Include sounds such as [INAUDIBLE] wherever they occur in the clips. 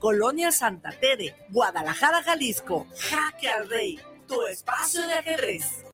Colonia Santa Tere, Guadalajara, Jalisco. Jaque al Rey, tu espacio de ajedrez.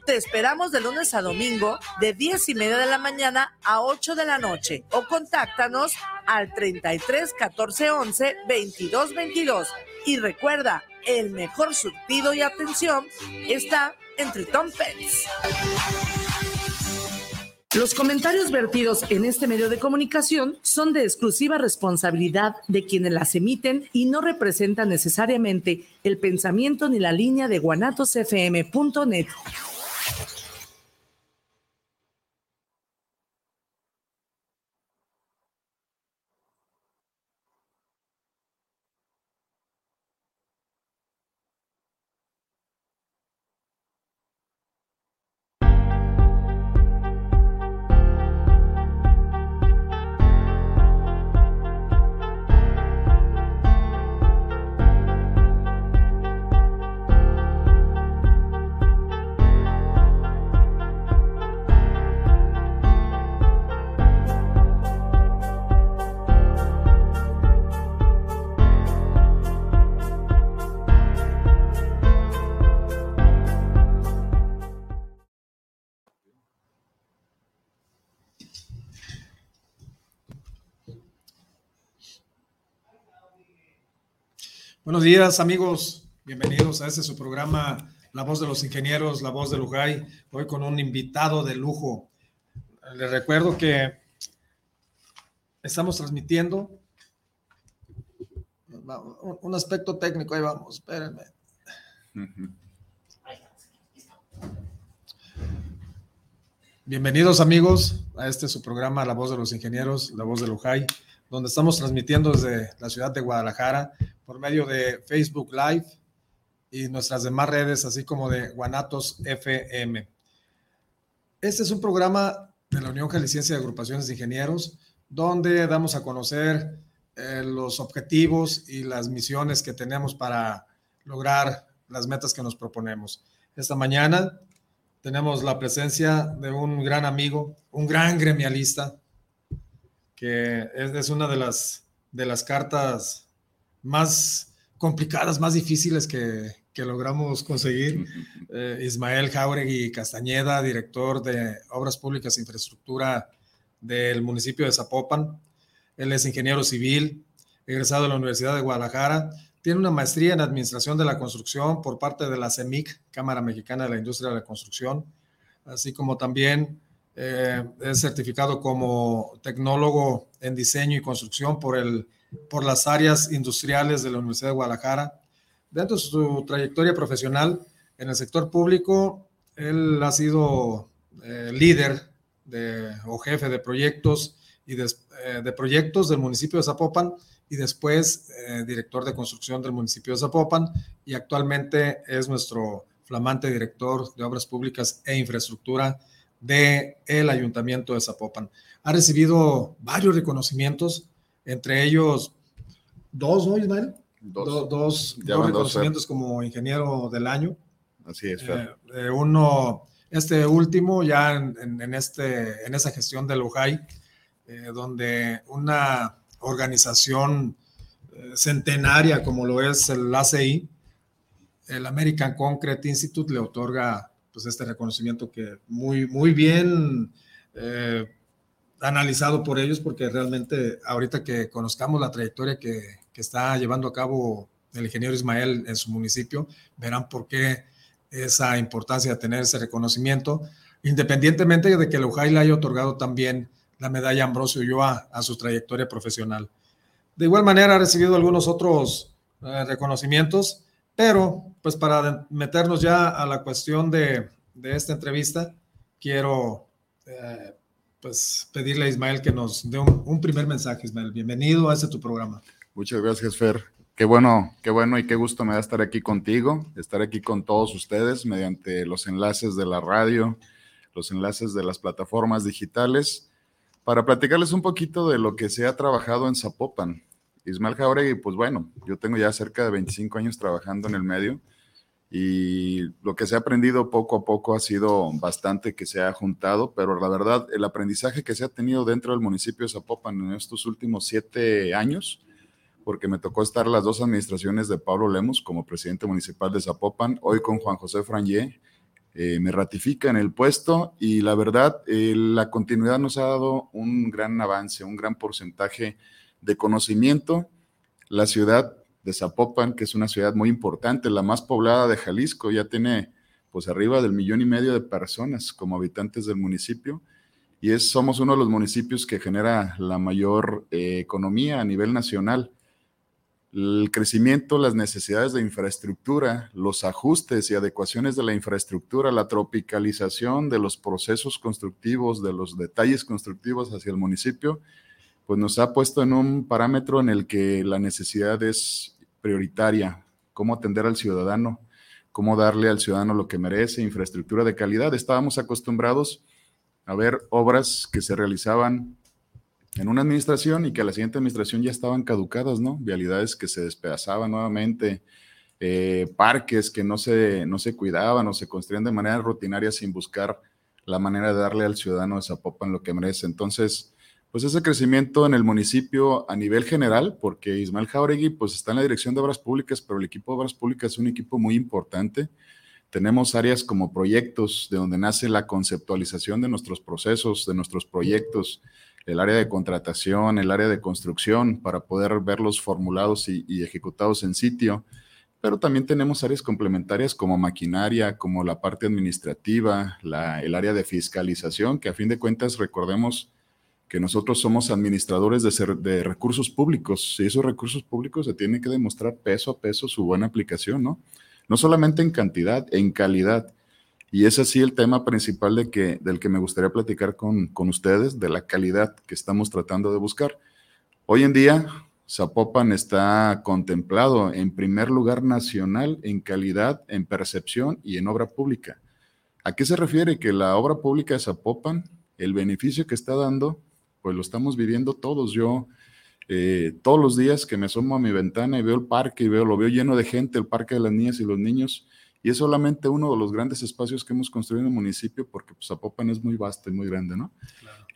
Te esperamos de lunes a domingo de 10 y media de la mañana a 8 de la noche o contáctanos al 33 14 11 22 22. Y recuerda, el mejor surtido y atención está en Triton Pets. Los comentarios vertidos en este medio de comunicación son de exclusiva responsabilidad de quienes las emiten y no representan necesariamente el pensamiento ni la línea de guanatosfm.net. Thank you. Buenos días, amigos. Bienvenidos a este su programa La Voz de los Ingenieros, La Voz de Lujay. Hoy con un invitado de lujo. Les recuerdo que estamos transmitiendo un aspecto técnico. Ahí vamos, espérenme. Bienvenidos, amigos, a este su programa La Voz de los Ingenieros, La Voz de Lujay donde estamos transmitiendo desde la ciudad de Guadalajara por medio de Facebook Live y nuestras demás redes, así como de Guanatos FM. Este es un programa de la Unión Jalisciense de Agrupaciones de Ingenieros, donde damos a conocer eh, los objetivos y las misiones que tenemos para lograr las metas que nos proponemos. Esta mañana tenemos la presencia de un gran amigo, un gran gremialista, que es, una de las, de las cartas más complicadas, más difíciles que, que logramos conseguir. Eh, Ismael Jauregui Castañeda, director de Obras Públicas e Infraestructura del municipio de Zapopan. Él es ingeniero civil, egresado de la Universidad de Guadalajara. Tiene una maestría en Administración de la Construcción por parte de la CEMIC, Cámara Mexicana de la Industria de la Construcción, así como también eh, es certificado como tecnólogo en diseño y construcción por, el, por las áreas industriales de la Universidad de Guadalajara. Dentro de su trayectoria profesional en el sector público, él ha sido eh, líder de, o jefe de proyectos y eh, de, proyectos del municipio de Zapopan y después director de construcción del municipio de Zapopan y actualmente es nuestro flamante director de obras públicas e infraestructura del el Ayuntamiento de Zapopan. Ha recibido varios reconocimientos, entre ellos dos, ¿no, Ismael? Dos, dos, reconocimientos como ingeniero del año. Así es. Eh, eh, uno, este último, ya en, este, en esa gestión del UJAI, eh, donde una organización centenaria como lo es el ACI, el American Concrete Institute, le otorga pues este reconocimiento que muy, muy bien eh, analizado por ellos, porque realmente ahorita que conozcamos la trayectoria que, que, está llevando a cabo el ingeniero Ismael en su municipio, verán por qué esa importancia de tener ese reconocimiento, independientemente de que el UJAI le haya otorgado también la medalla Ambrosio Ulloa a su trayectoria profesional. De igual manera ha recibido algunos otros eh, reconocimientos, pero, pues para meternos ya a la cuestión de, esta entrevista, quiero eh, pues pedirle a Ismael que nos dé un, primer mensaje, Ismael. Bienvenido a este tu programa. Muchas gracias, Fer. Qué bueno, qué bueno y qué gusto me da estar aquí contigo, estar aquí con todos ustedes mediante los enlaces de la radio, los enlaces de las plataformas digitales, para platicarles un poquito de lo que se ha trabajado en Zapopan. Ismael Jauregui, pues bueno, yo tengo ya cerca de 25 años trabajando en el medio y lo que se ha aprendido poco a poco ha sido bastante que se ha juntado, pero la verdad, el aprendizaje que se ha tenido dentro del municipio de Zapopan en estos últimos siete años, porque me tocó estar las dos administraciones de Pablo Lemos como presidente municipal de Zapopan, hoy con Juan José Frangé. Eh, me ratifica en el puesto y la verdad, eh, la continuidad nos ha dado un gran avance, un gran porcentaje de conocimiento. La ciudad de Zapopan, que es una ciudad muy importante, la más poblada de Jalisco, ya tiene pues arriba del millón y medio de personas como habitantes del municipio y es, somos uno de los municipios que genera la mayor eh, economía a nivel nacional el crecimiento, las necesidades de infraestructura, los ajustes y adecuaciones de la infraestructura, la tropicalización de los procesos constructivos, de los detalles constructivos hacia el municipio, pues nos ha puesto en un parámetro en el que la necesidad es prioritaria, cómo atender al ciudadano, cómo darle al ciudadano lo que merece, infraestructura de calidad. Estábamos acostumbrados a ver obras que se realizaban en una administración y que a la siguiente administración ya estaban caducadas, ¿no? Vialidades que se despedazaban nuevamente, eh, parques que no se, no se cuidaban o se construían de manera rutinaria sin buscar la manera de darle al ciudadano de Zapopan lo que merece. Entonces, pues ese crecimiento en el municipio a nivel general, porque Ismael Jauregui pues está en la dirección de obras públicas, pero el equipo de obras públicas es un equipo muy importante. Tenemos áreas como proyectos, de donde nace la conceptualización de nuestros procesos, de nuestros proyectos, el área de contratación, el área de construcción, para poder verlos formulados y, ejecutados en sitio. Pero también tenemos áreas complementarias como maquinaria, como la parte administrativa, el área de fiscalización, que a fin de cuentas recordemos que nosotros somos administradores de, de recursos públicos y esos recursos públicos se tienen que demostrar peso a peso su buena aplicación, ¿no? No solamente en cantidad, en calidad. Y es así el tema principal de que, del que me gustaría platicar con, con ustedes, de la calidad que estamos tratando de buscar. Hoy en día, Zapopan está contemplado en primer lugar nacional en calidad, en percepción y en obra pública. ¿A qué se refiere? Que la obra pública de Zapopan, el beneficio que está dando, pues lo estamos viviendo todos. Yo eh, todos los días que me asomo a mi ventana y veo el parque y veo, lo veo lleno de gente, el parque de las niñas y los niños, y es solamente uno de los grandes espacios que hemos construido en el municipio porque pues, Zapopan es muy vasto y muy grande, ¿no?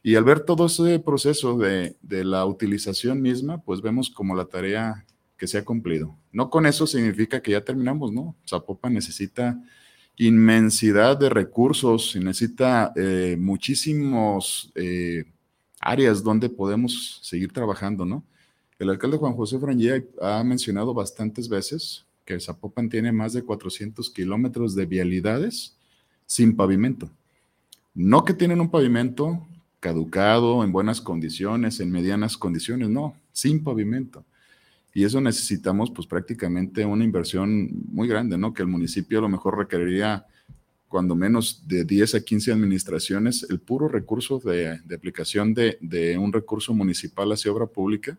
Y al ver todo ese proceso de, de, la utilización misma, pues vemos como la tarea que se ha cumplido. No con eso significa que ya terminamos, ¿no? Zapopan necesita inmensidad de recursos y necesita eh, muchísimos eh, áreas donde podemos seguir trabajando, ¿no? El alcalde Juan José Frangé ha mencionado bastantes veces que Zapopan tiene más de 400 kilómetros de vialidades sin pavimento. No que tienen un pavimento caducado, en buenas condiciones, en medianas condiciones, no, sin pavimento. Y eso necesitamos pues prácticamente una inversión muy grande, ¿no? Que el municipio a lo mejor requeriría cuando menos de 10 a 15 administraciones el puro recurso de, aplicación de, de, un recurso municipal hacia obra pública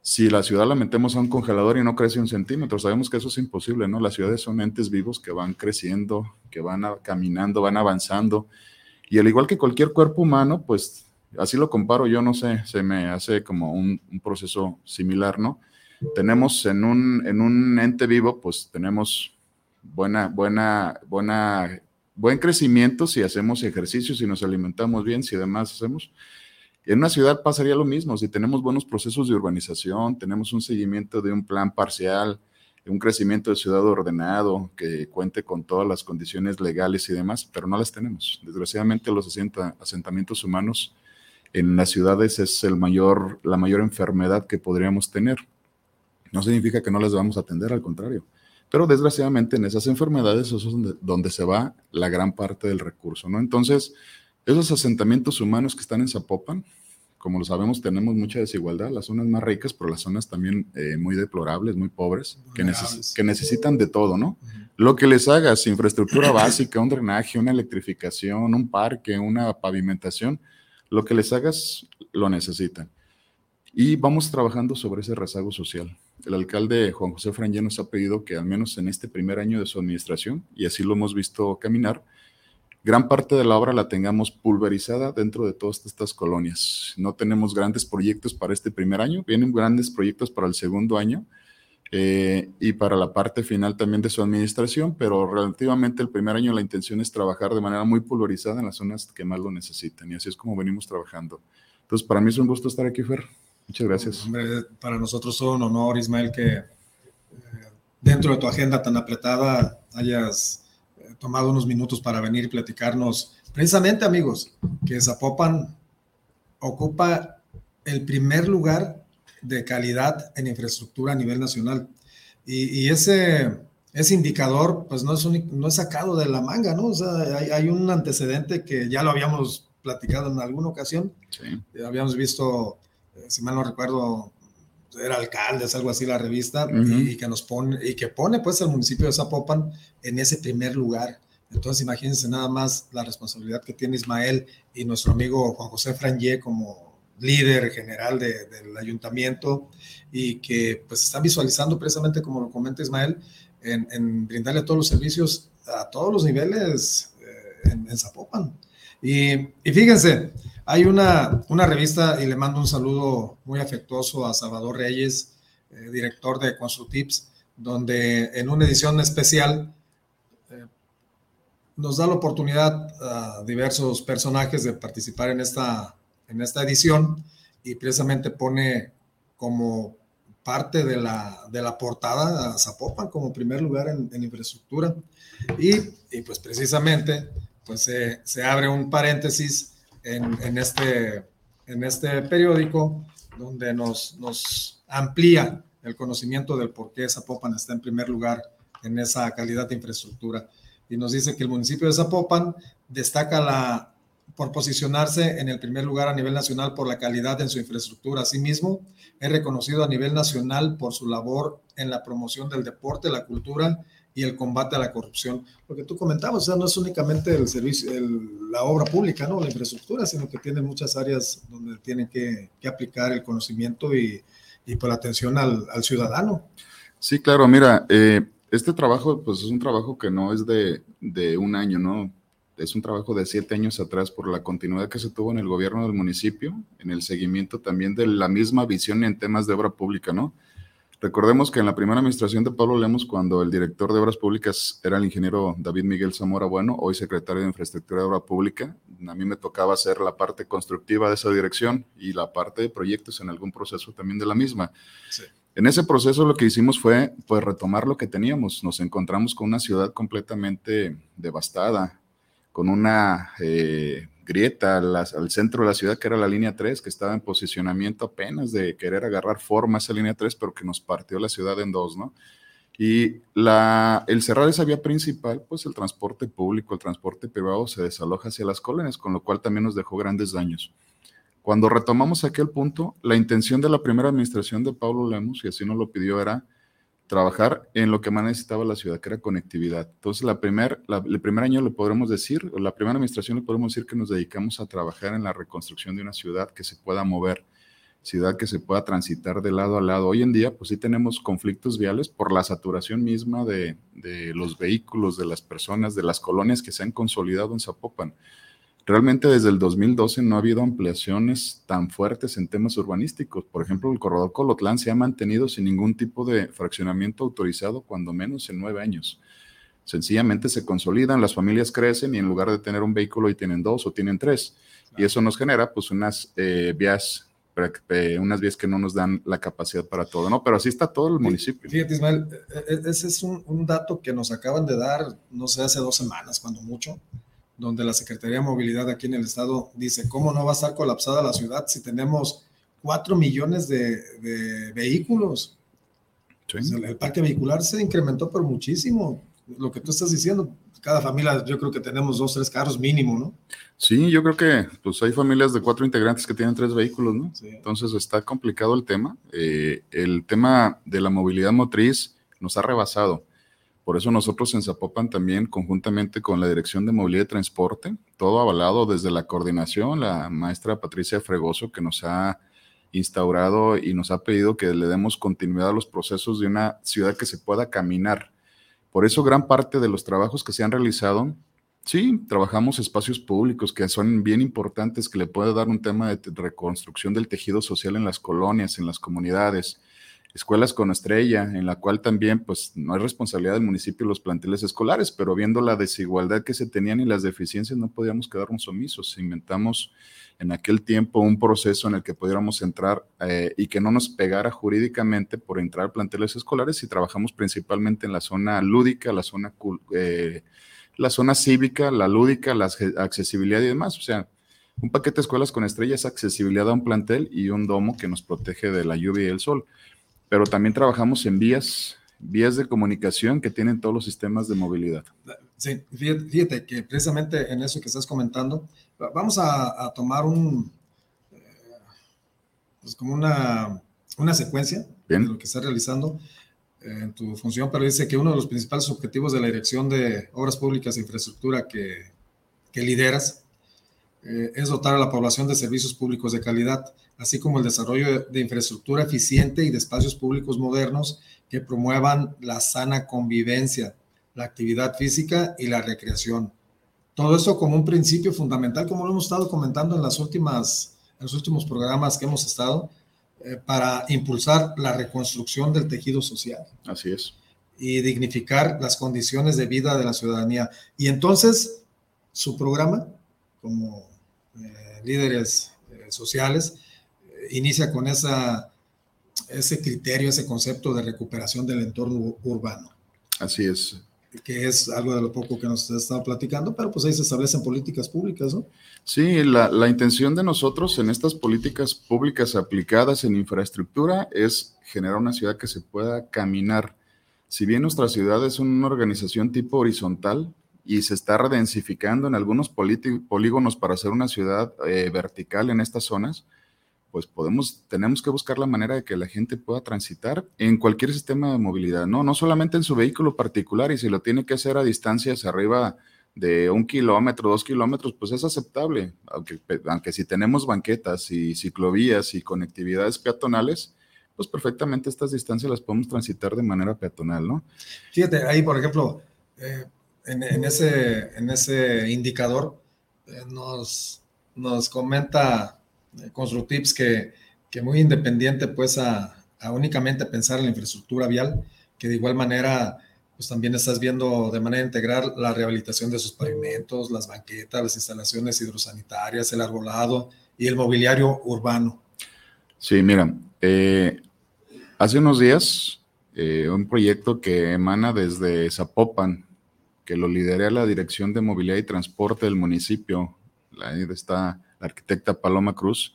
si la ciudad la metemos a un congelador y no crece un centímetro, sabemos que eso es imposible, ¿no? Las ciudades son entes vivos que van creciendo, que van caminando, van avanzando. Y al igual que cualquier cuerpo humano, pues así lo comparo yo, no sé, se me hace como un, proceso similar, ¿no? Tenemos en un, en un ente vivo, pues tenemos buena, buena, buena, buen crecimiento si hacemos ejercicios, si nos alimentamos bien, si además hacemos en una ciudad pasaría lo mismo, si tenemos buenos procesos de urbanización, tenemos un seguimiento de un plan parcial, un crecimiento de ciudad ordenado, que cuente con todas las condiciones legales y demás, pero no las tenemos. Desgraciadamente los asentamientos humanos en las ciudades es el mayor, la mayor enfermedad que podríamos tener. No significa que no las vamos a atender, al contrario. Pero desgraciadamente en esas enfermedades es donde, donde se va la gran parte del recurso, ¿no? Entonces, esos asentamientos humanos que están en Zapopan, como lo sabemos, tenemos mucha desigualdad, las zonas más ricas, pero las zonas también eh, muy deplorables, muy pobres, que, que, necesitan de todo, ¿no? Lo que les hagas, infraestructura básica, un drenaje, una electrificación, un parque, una pavimentación, lo que les hagas, lo necesitan. Y vamos trabajando sobre ese rezago social. El alcalde Juan José Frangé nos ha pedido que al menos en este primer año de su administración, y así lo hemos visto caminar, gran parte de la obra la tengamos pulverizada dentro de todas estas colonias. No tenemos grandes proyectos para este primer año, vienen grandes proyectos para el segundo año eh, y para la parte final también de su administración, pero relativamente el primer año la intención es trabajar de manera muy pulverizada en las zonas que más lo necesitan y así es como venimos trabajando. Entonces, para mí es un gusto estar aquí, Fer. Muchas gracias. Hombre, para nosotros es un honor, Ismael, que eh, dentro de tu agenda tan apretada hayas tomado unos minutos para venir y platicarnos. Precisamente, amigos, que Zapopan ocupa el primer lugar de calidad en infraestructura a nivel nacional. Y, ese, ese indicador, pues no es, no es sacado de la manga, ¿no? O sea, hay, hay, un antecedente que ya lo habíamos platicado en alguna ocasión. Sí. Habíamos visto, eh, si mal no recuerdo, era alcalde, es algo así la revista, y, que nos pone, y que pone pues el municipio de Zapopan en ese primer lugar. Entonces imagínense nada más la responsabilidad que tiene Ismael y nuestro amigo Juan José Frangé como líder general del ayuntamiento y que pues está visualizando precisamente como lo comenta Ismael en, brindarle todos los servicios a todos los niveles eh, en, Zapopan. Y, y fíjense, hay una, una revista y le mando un saludo muy afectuoso a Salvador Reyes, eh, director de Constructips, donde en una edición especial eh, nos da la oportunidad a diversos personajes de participar en esta, en esta edición y precisamente pone como parte de la, de la portada a Zapopan como primer lugar en, infraestructura. Y, y, pues precisamente pues se abre un paréntesis en, este, en este periódico, donde nos, nos amplía el conocimiento del por qué Zapopan está en primer lugar en esa calidad de infraestructura. Y nos dice que el municipio de Zapopan destaca la, por posicionarse en el primer lugar a nivel nacional por la calidad en su infraestructura. Asimismo, es reconocido a nivel nacional por su labor en la promoción del deporte, la cultura y el combate a la corrupción. Lo que tú comentabas, o sea, no es únicamente el servicio, la obra pública, ¿no? La infraestructura, sino que tiene muchas áreas donde tienen que, aplicar el conocimiento y, y por la atención al, ciudadano. Sí, claro, mira, eh, este trabajo, pues es un trabajo que no es de, de un año, ¿no? Es un trabajo de siete años atrás por la continuidad que se tuvo en el gobierno del municipio, en el seguimiento también de la misma visión en temas de obra pública, ¿no? Recordemos que en la primera administración de Pablo Lemos, cuando el director de Obras Públicas era el ingeniero David Miguel Zamora Bueno, hoy secretario de Infraestructura de Obra Pública, a mí me tocaba hacer la parte constructiva de esa dirección y la parte de proyectos en algún proceso también de la misma. En ese proceso lo que hicimos fue pues, retomar lo que teníamos. Nos encontramos con una ciudad completamente devastada, con una eh, grieta al, centro de la ciudad, que era la línea 3, que estaba en posicionamiento apenas de querer agarrar forma esa línea 3, pero que nos partió la ciudad en dos, ¿no? Y la, el cerrar esa vía principal, pues el transporte público, el transporte privado se desaloja hacia las colonias, con lo cual también nos dejó grandes daños. Cuando retomamos aquel punto, la intención de la primera administración de Pablo Lemos, y así nos lo pidió, era trabajar en lo que más necesitaba la ciudad, que era conectividad. Entonces, la primer, el primer año le podremos decir, o la primera administración le podemos decir que nos dedicamos a trabajar en la reconstrucción de una ciudad que se pueda mover, ciudad que se pueda transitar de lado a lado. Hoy en día, pues sí tenemos conflictos viales por la saturación misma de, de los vehículos, de las personas, de las colonias que se han consolidado en Zapopan. Realmente desde el 2012 no ha habido ampliaciones tan fuertes en temas urbanísticos. Por ejemplo, el corredor Colotlán se ha mantenido sin ningún tipo de fraccionamiento autorizado, cuando menos en nueve años. Sencillamente se consolidan, las familias crecen y en lugar de tener un vehículo y tienen dos o tienen tres. Y eso nos genera pues unas eh, vías unas vías que no nos dan la capacidad para todo, ¿no? Pero así está todo el municipio. Fíjate, Ismael, e, e, ese es un, un dato que nos acaban de dar, no sé, hace dos semanas, cuando mucho, donde la Secretaría de Movilidad aquí en el estado dice, ¿cómo no va a estar colapsada la ciudad si tenemos cuatro millones de, vehículos? el, parque vehicular se incrementó por muchísimo. Lo que tú estás diciendo, cada familia yo creo que tenemos dos, tres carros mínimo, ¿no? Sí, yo creo que pues hay familias de cuatro integrantes que tienen tres vehículos, ¿no? Entonces está complicado el tema. Eh, el tema de la movilidad motriz nos ha rebasado. Por eso nosotros en Zapopan también, conjuntamente con la Dirección de Movilidad y Transporte, todo avalado desde la coordinación, la maestra Patricia Fregoso, que nos ha instaurado y nos ha pedido que le demos continuidad a los procesos de una ciudad que se pueda caminar. Por eso gran parte de los trabajos que se han realizado, sí, trabajamos espacios públicos que son bien importantes, que le puede dar un tema de reconstrucción del tejido social en las colonias, en las comunidades, escuelas con estrella, en la cual también pues no es responsabilidad del municipio los planteles escolares, pero viendo la desigualdad que se tenían y las deficiencias no podíamos quedarnos omisos. Inventamos en aquel tiempo un proceso en el que pudiéramos entrar eh, y que no nos pegara jurídicamente por entrar a planteles escolares y trabajamos principalmente en la zona lúdica, la zona, eh, la zona cívica, la lúdica, la accesibilidad y demás. O sea, un paquete de escuelas con estrellas, accesibilidad a un plantel y un domo que nos protege de la lluvia y el sol pero también trabajamos en vías, vías de comunicación que tienen todos los sistemas de movilidad. Sí, fíjate, que precisamente en eso que estás comentando, vamos a, tomar un, eh, pues como una, una secuencia de lo que estás realizando en tu función, pero dice que uno de los principales objetivos de la Dirección de Obras Públicas e Infraestructura que, que lideras eh, es dotar a la población de servicios públicos de calidad así como el desarrollo de, infraestructura eficiente y de espacios públicos modernos que promuevan la sana convivencia, la actividad física y la recreación. Todo esto como un principio fundamental, como lo hemos estado comentando en, las últimas, en los últimos programas que hemos estado, eh, para impulsar la reconstrucción del tejido social. Así es. Y dignificar las condiciones de vida de la ciudadanía. Y entonces, su programa, como eh, líderes eh, sociales, inicia con esa, ese criterio, ese concepto de recuperación del entorno urbano. Así es. Que es algo de lo poco que nos estado platicando, pero pues ahí se establecen políticas públicas, ¿no? Sí, la, la intención de nosotros en estas políticas públicas aplicadas en infraestructura es generar una ciudad que se pueda caminar. Si bien nuestra ciudad es una organización tipo horizontal, y se está redensificando en algunos polígonos para hacer una ciudad eh, vertical en estas zonas, pues podemos, tenemos que buscar la manera de que la gente pueda transitar en cualquier sistema de movilidad, ¿no? No solamente en su vehículo particular y si lo tiene que hacer a distancias arriba de un kilómetro, dos kilómetros, pues es aceptable, aunque, aunque si tenemos banquetas y ciclovías y conectividades peatonales, pues perfectamente estas distancias las podemos transitar de manera peatonal, ¿no? Fíjate, ahí por ejemplo, eh, en, ese, indicador eh, nos, nos comenta Constructips que, que muy independiente pues a, únicamente pensar en la infraestructura vial, que de igual manera pues también estás viendo de manera integral la rehabilitación de sus pavimentos, las banquetas, las instalaciones hidrosanitarias, el arbolado y el mobiliario urbano. Sí, mira, eh, hace unos días eh, un proyecto que emana desde Zapopan, que lo lidera la Dirección de Movilidad y Transporte del municipio, ahí está la arquitecta Paloma Cruz,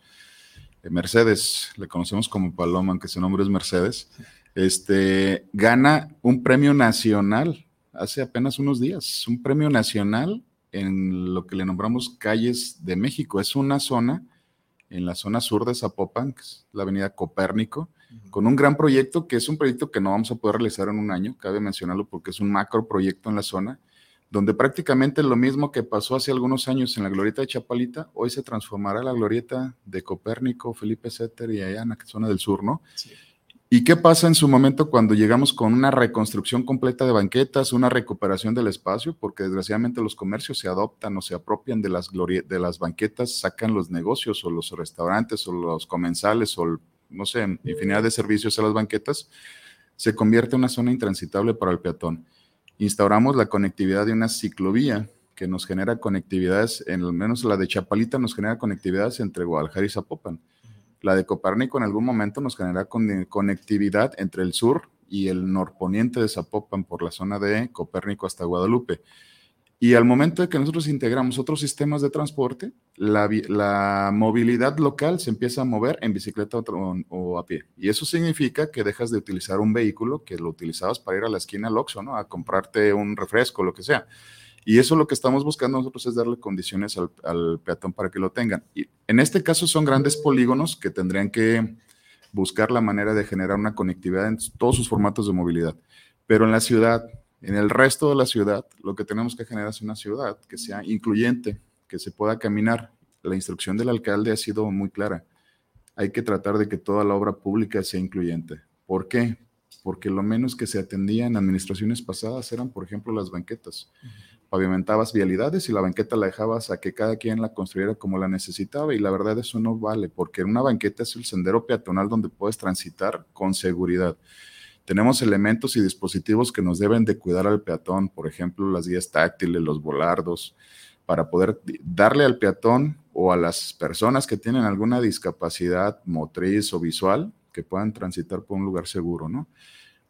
eh, Mercedes, le conocemos como Paloma, aunque su nombre es Mercedes, este, gana un premio nacional hace apenas unos días, un premio nacional en lo que le nombramos Calles de México. Es una zona en la zona sur de Zapopan, que es la avenida Copérnico, con un gran proyecto que es un proyecto que no vamos a poder realizar en un año, cabe mencionarlo porque es un macro proyecto en la zona, donde prácticamente lo mismo que pasó hace algunos años en la glorieta de Chapalita, hoy se transformará la glorieta de Copérnico, Felipe Setter y allá en la zona del sur, ¿no? ¿Y qué pasa en su momento cuando llegamos con una reconstrucción completa de banquetas, una recuperación del espacio? Porque desgraciadamente los comercios se adoptan o se apropian de las, de las banquetas, sacan los negocios o los restaurantes o los comensales o, no sé, infinidad de servicios a las banquetas, se convierte en una zona intransitable para el peatón instauramos la conectividad de una ciclovía que nos genera conectividades, en al menos la de Chapalita nos genera conectividades entre Guadalajara y Zapopan. La de Copérnico en algún momento nos genera conectividad entre el sur y el norponiente de Zapopan por la zona de Copérnico hasta Guadalupe. Y al momento de que nosotros integramos otros sistemas de transporte, la, movilidad local se empieza a mover en bicicleta o, a pie. Y eso significa que dejas de utilizar un vehículo que lo utilizabas para ir a la esquina al Oxxo, ¿no? A comprarte un refresco, lo que sea. Y eso lo que estamos buscando nosotros es darle condiciones al, al peatón para que lo tengan. Y en este caso son grandes polígonos que tendrían que buscar la manera de generar una conectividad en todos sus formatos de movilidad. Pero en la ciudad, en el resto de la ciudad, lo que tenemos que generar es una ciudad que sea incluyente, que se pueda caminar. La instrucción del alcalde ha sido muy clara. hay que tratar de que toda la obra pública sea incluyente. ¿Por qué? Porque lo menos que se atendía en administraciones pasadas eran, por ejemplo, las banquetas. Pavimentabas vialidades y la banqueta la dejabas a que cada quien la construyera como la necesitaba y la verdad eso no vale, porque una banqueta es el sendero peatonal donde puedes transitar con seguridad. Tenemos elementos y dispositivos que nos deben de cuidar al peatón, por ejemplo, las guías táctiles, los volardos, para poder darle al peatón o a las personas que tienen alguna discapacidad motriz o visual que puedan transitar por un lugar seguro, ¿no?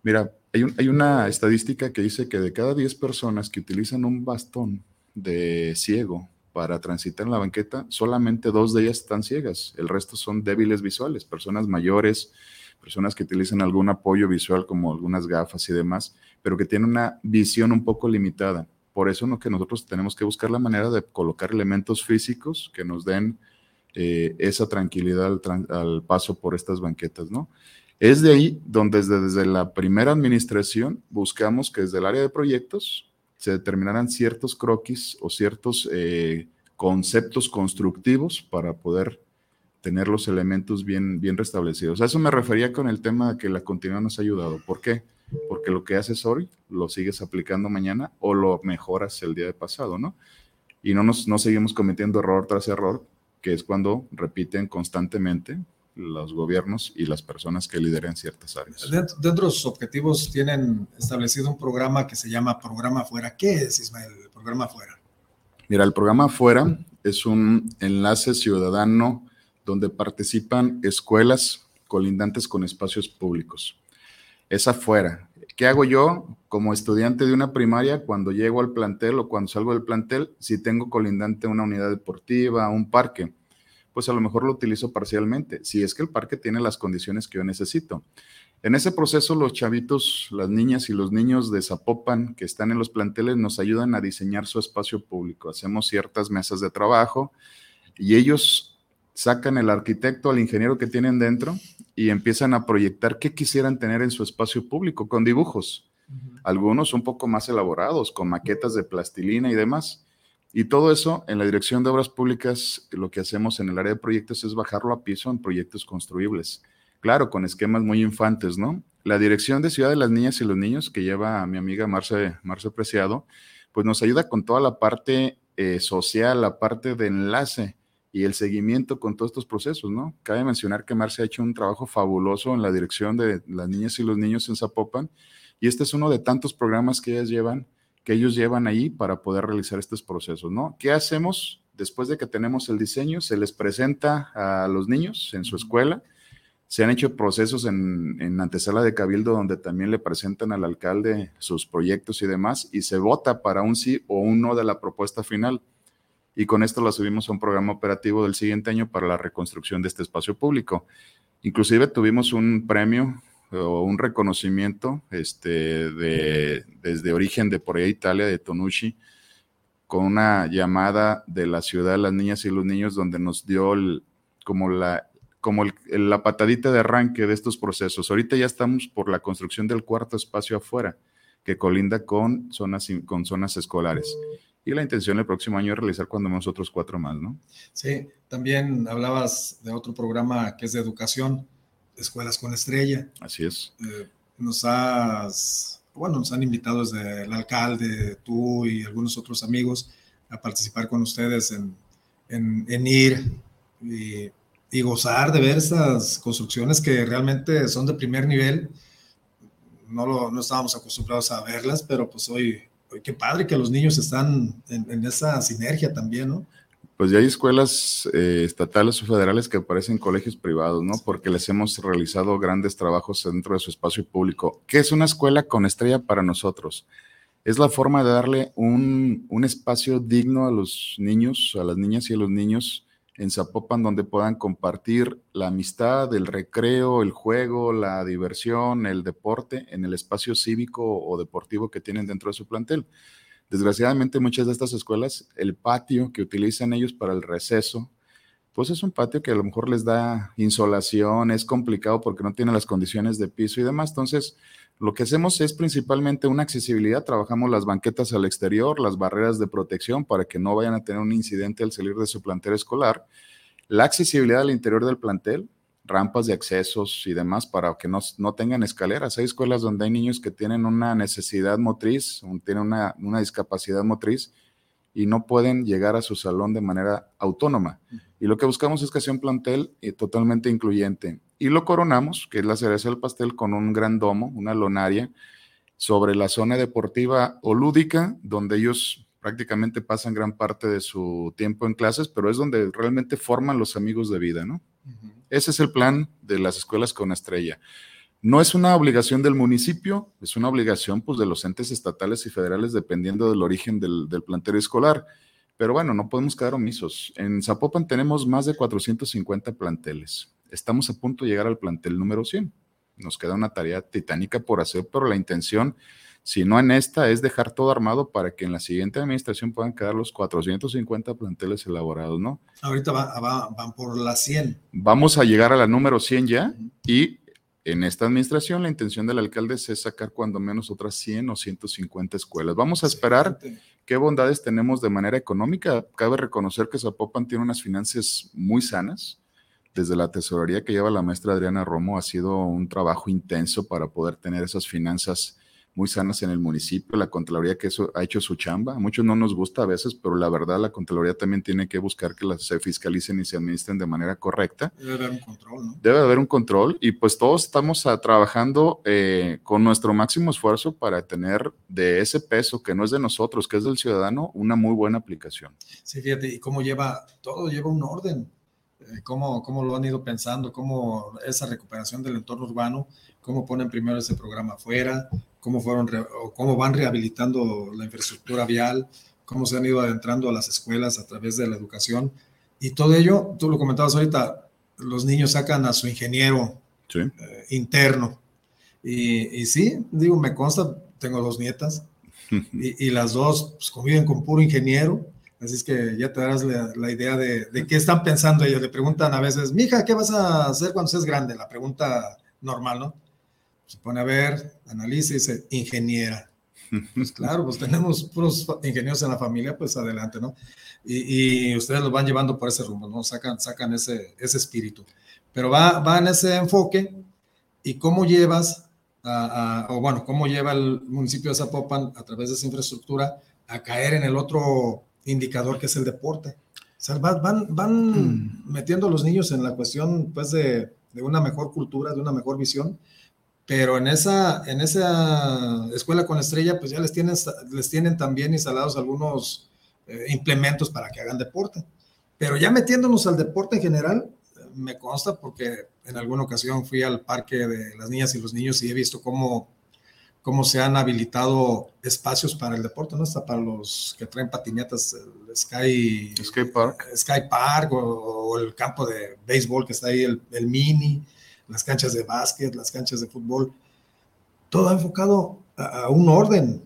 Mira, hay, hay una estadística que dice que de cada 10 personas que utilizan un bastón de ciego para transitar en la banqueta, solamente dos de ellas están ciegas, el resto son débiles visuales, personas mayores, personas que utilizan algún apoyo visual como algunas gafas y demás, pero que tienen una visión un poco limitada. Por eso que nosotros tenemos que buscar la manera de colocar elementos físicos que nos den eh, esa tranquilidad al, paso por estas banquetas, ¿no? Es de ahí donde desde, la primera administración buscamos que desde el área de proyectos se determinaran ciertos croquis o ciertos eh, conceptos constructivos para poder tener los elementos bien, bien restablecidos. A eso me refería con el tema de que la continuidad nos ha ayudado. ¿Por qué? porque lo que haces hoy lo sigues aplicando mañana o lo mejoras el día de pasado, ¿no? Y no, nos, no seguimos cometiendo error tras error, que es cuando repiten constantemente los gobiernos y las personas que lideren ciertas áreas. Dentro, de los objetivos tienen establecido un programa que se llama Programa Fuera. ¿Qué es, Ismael, el programa Fuera? Mira, el programa Fuera es un enlace ciudadano donde participan escuelas colindantes con espacios públicos es afuera. ¿Qué hago yo como estudiante de una primaria cuando llego al plantel o cuando salgo del plantel? Si tengo colindante una unidad deportiva, un parque, pues a lo mejor lo utilizo parcialmente, si es que el parque tiene las condiciones que yo necesito. En ese proceso, los chavitos, las niñas y los niños de Zapopan que están en los planteles nos ayudan a diseñar su espacio público. Hacemos ciertas mesas de trabajo y ellos sacan el arquitecto, al ingeniero que tienen dentro y empiezan a proyectar qué quisieran tener en su espacio público con dibujos. Algunos un poco más elaborados, con maquetas de plastilina y demás. Y todo eso en la Dirección de Obras Públicas, lo que hacemos en el área de proyectos es bajarlo a piso en proyectos construibles. Claro, con esquemas muy infantes, ¿no? La Dirección de Ciudad de las Niñas y los Niños, que lleva a mi amiga Marce, Marce Preciado, pues nos ayuda con toda la parte eh, social, la parte de enlace y el seguimiento con todos estos procesos, ¿no? Cabe mencionar que Marcia ha hecho un trabajo fabuloso en la dirección de las niñas y los niños en Zapopan, y este es uno de tantos programas que ellas llevan, que ellos llevan ahí para poder realizar estos procesos, ¿no? ¿Qué hacemos después de que tenemos el diseño? Se les presenta a los niños en su escuela, se han hecho procesos en, en, antesala de cabildo donde también le presentan al alcalde sus proyectos y demás y se vota para un sí o un no de la propuesta final y con esto la subimos a un programa operativo del siguiente año para la reconstrucción de este espacio público. Inclusive tuvimos un premio o un reconocimiento este, de, desde origen de por ahí Italia, de Tonucci, con una llamada de la ciudad de las niñas y los niños donde nos dio como la la patadita de arranque de estos procesos. Ahorita ya estamos por la construcción del cuarto espacio afuera, que colinda con zonas, con zonas escolares y la intención el próximo año es realizar cuando menos otros cuatro más, ¿no? Sí, también hablabas de otro programa que es de educación, Escuelas con Estrella. Así es. Eh, nos has, bueno, nos han invitado desde el alcalde, tú y algunos otros amigos a participar con ustedes en, en, ir y, y, gozar de ver estas construcciones que realmente son de primer nivel. No, lo, no estábamos acostumbrados a verlas, pero pues hoy qué padre que los niños están en, esa sinergia también, ¿no? Pues ya hay escuelas eh, estatales o federales que parecen colegios privados, ¿no? Porque les hemos realizado grandes trabajos dentro de su espacio público. ¿Qué es una escuela con estrella para nosotros? Es la forma de darle un, un espacio digno a los niños, a las niñas y a los niños en Zapopan donde puedan compartir la amistad, el recreo, el juego, la diversión, el deporte en el espacio cívico o deportivo que tienen dentro de su plantel. Desgraciadamente muchas de estas escuelas, el patio que utilizan ellos para el receso, pues es un patio que a lo mejor les da insolación, es complicado porque no tiene las condiciones de piso y demás. Entonces, lo que hacemos es principalmente una accesibilidad, trabajamos las banquetas al exterior, las barreras de protección para que no vayan a tener un incidente al salir de su plantel escolar, la accesibilidad al interior del plantel, rampas de accesos y demás para que no, no, tengan escaleras. Hay escuelas donde hay niños que tienen una necesidad motriz, tienen una, una, discapacidad motriz y no pueden llegar a su salón de manera autónoma. Y lo que buscamos es que sea un plantel eh, totalmente incluyente. Y lo coronamos, que es la cereza del pastel, con un gran domo, una lonaria, sobre la zona deportiva o lúdica, donde ellos prácticamente pasan gran parte de su tiempo en clases, pero es donde realmente forman los amigos de vida, ¿no? Ese es el plan de las escuelas con estrella. No es una obligación del municipio, es una obligación pues, de los entes estatales y federales dependiendo del origen del, del plantel escolar. Pero bueno, no podemos quedar omisos. En Zapopan tenemos más de 450 planteles. Estamos a punto de llegar al plantel número 100. Nos queda una tarea titánica por hacer, pero la intención, si no en esta, es dejar todo armado para que en la siguiente administración puedan quedar los 450 planteles elaborados, ¿no? Ahorita van por la 100. Vamos a llegar a la número 100 ya y en esta administración la intención del alcalde es sacar cuando menos otras 100 o 150 escuelas. Vamos a esperar qué bondades tenemos de manera económica. Cabe reconocer que Zapopan tiene unas finanzas muy sanas. Desde la tesorería que lleva la maestra Adriana Romo ha sido un trabajo intenso para poder tener esas finanzas muy sanas en el municipio, la Contraloría que eso ha hecho su chamba. A muchos no nos gusta a veces, pero la verdad la Contraloría también tiene que buscar que las se fiscalicen y se administren de manera correcta. Debe haber un control, ¿no? Debe haber un control y pues todos estamos a, trabajando eh, con nuestro máximo esfuerzo para tener de ese peso que no es de nosotros, que es del ciudadano, una muy buena aplicación. Sí, fíjate, y cómo lleva, todo lleva un orden. Eh, cómo, cómo lo han ido pensando, cómo esa recuperación del entorno urbano, cómo ponen primero ese programa afuera, cómo, fueron, o cómo van rehabilitando la infraestructura vial, cómo se han ido adentrando a las escuelas a través de la educación. Y todo ello, tú lo comentabas ahorita, los niños sacan a su ingeniero eh, interno. Y, y, sí, digo, me consta, tengo dos nietas [LAUGHS] y, y las dos pues, conviven con puro ingeniero. Así es que ya te darás la, la idea de, de, qué están pensando ellos. Le preguntan a veces, mija, ¿qué vas a hacer cuando seas grande? La pregunta normal, ¿no? se pone a ver, analiza y dice, ingeniera. Pues claro, pues tenemos puros ingenieros en la familia, pues adelante, ¿no? Y, y, ustedes los van llevando por ese rumbo, ¿no? Sacan, sacan ese, ese espíritu. Pero va, va en ese enfoque y cómo llevas, a, a, o bueno, cómo lleva el municipio de Zapopan a través de esa infraestructura a caer en el otro indicador que es el deporte. O sea, van, van mm. metiendo a los niños en la cuestión, pues, de, de una mejor cultura, de una mejor visión, pero en esa, en esa escuela con estrella, pues ya les tienen, les tienen también instalados algunos eh, implementos para que hagan deporte. Pero ya metiéndonos al deporte en general, me consta porque en alguna ocasión fui al parque de las niñas y los niños y he visto cómo, cómo se han habilitado espacios para el deporte, ¿no? Hasta para los que traen patinetas, el Sky, Sky Park, Sky Park o, o, el campo de béisbol que está ahí, el, el mini las canchas de básquet, las canchas de fútbol, todo enfocado a, a, un orden.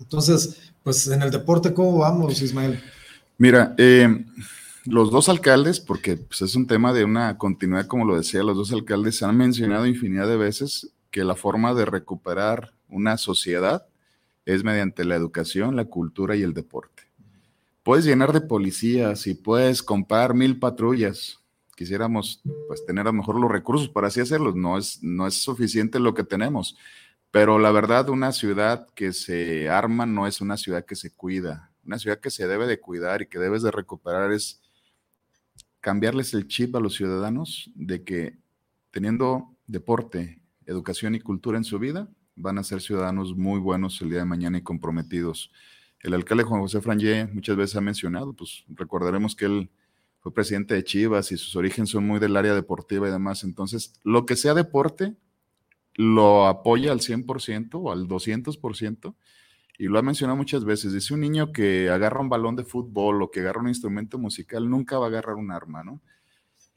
Entonces, pues en el deporte, ¿cómo vamos, Ismael? Mira, eh, los dos alcaldes, porque pues, es un tema de una continuidad, como lo decía, los dos alcaldes han mencionado infinidad de veces que la forma de recuperar una sociedad es mediante la educación, la cultura y el deporte. Puedes llenar de policías y puedes comprar mil patrullas, quisiéramos pues tener a lo mejor los recursos para así hacerlo. No es, no es suficiente lo que tenemos. Pero la verdad, una ciudad que se arma no es una ciudad que se cuida. Una ciudad que se debe de cuidar y que debes de recuperar es cambiarles el chip a los ciudadanos de que teniendo deporte, educación y cultura en su vida, van a ser ciudadanos muy buenos el día de mañana y comprometidos. El alcalde Juan José Frangé muchas veces ha mencionado, pues recordaremos que él fue presidente de Chivas y sus orígenes son muy del área deportiva y demás. Entonces, lo que sea deporte, lo apoya al 100% o al 200%. Y lo ha mencionado muchas veces. Dice un niño que agarra un balón de fútbol o que agarra un instrumento musical, nunca va a agarrar un arma, ¿no?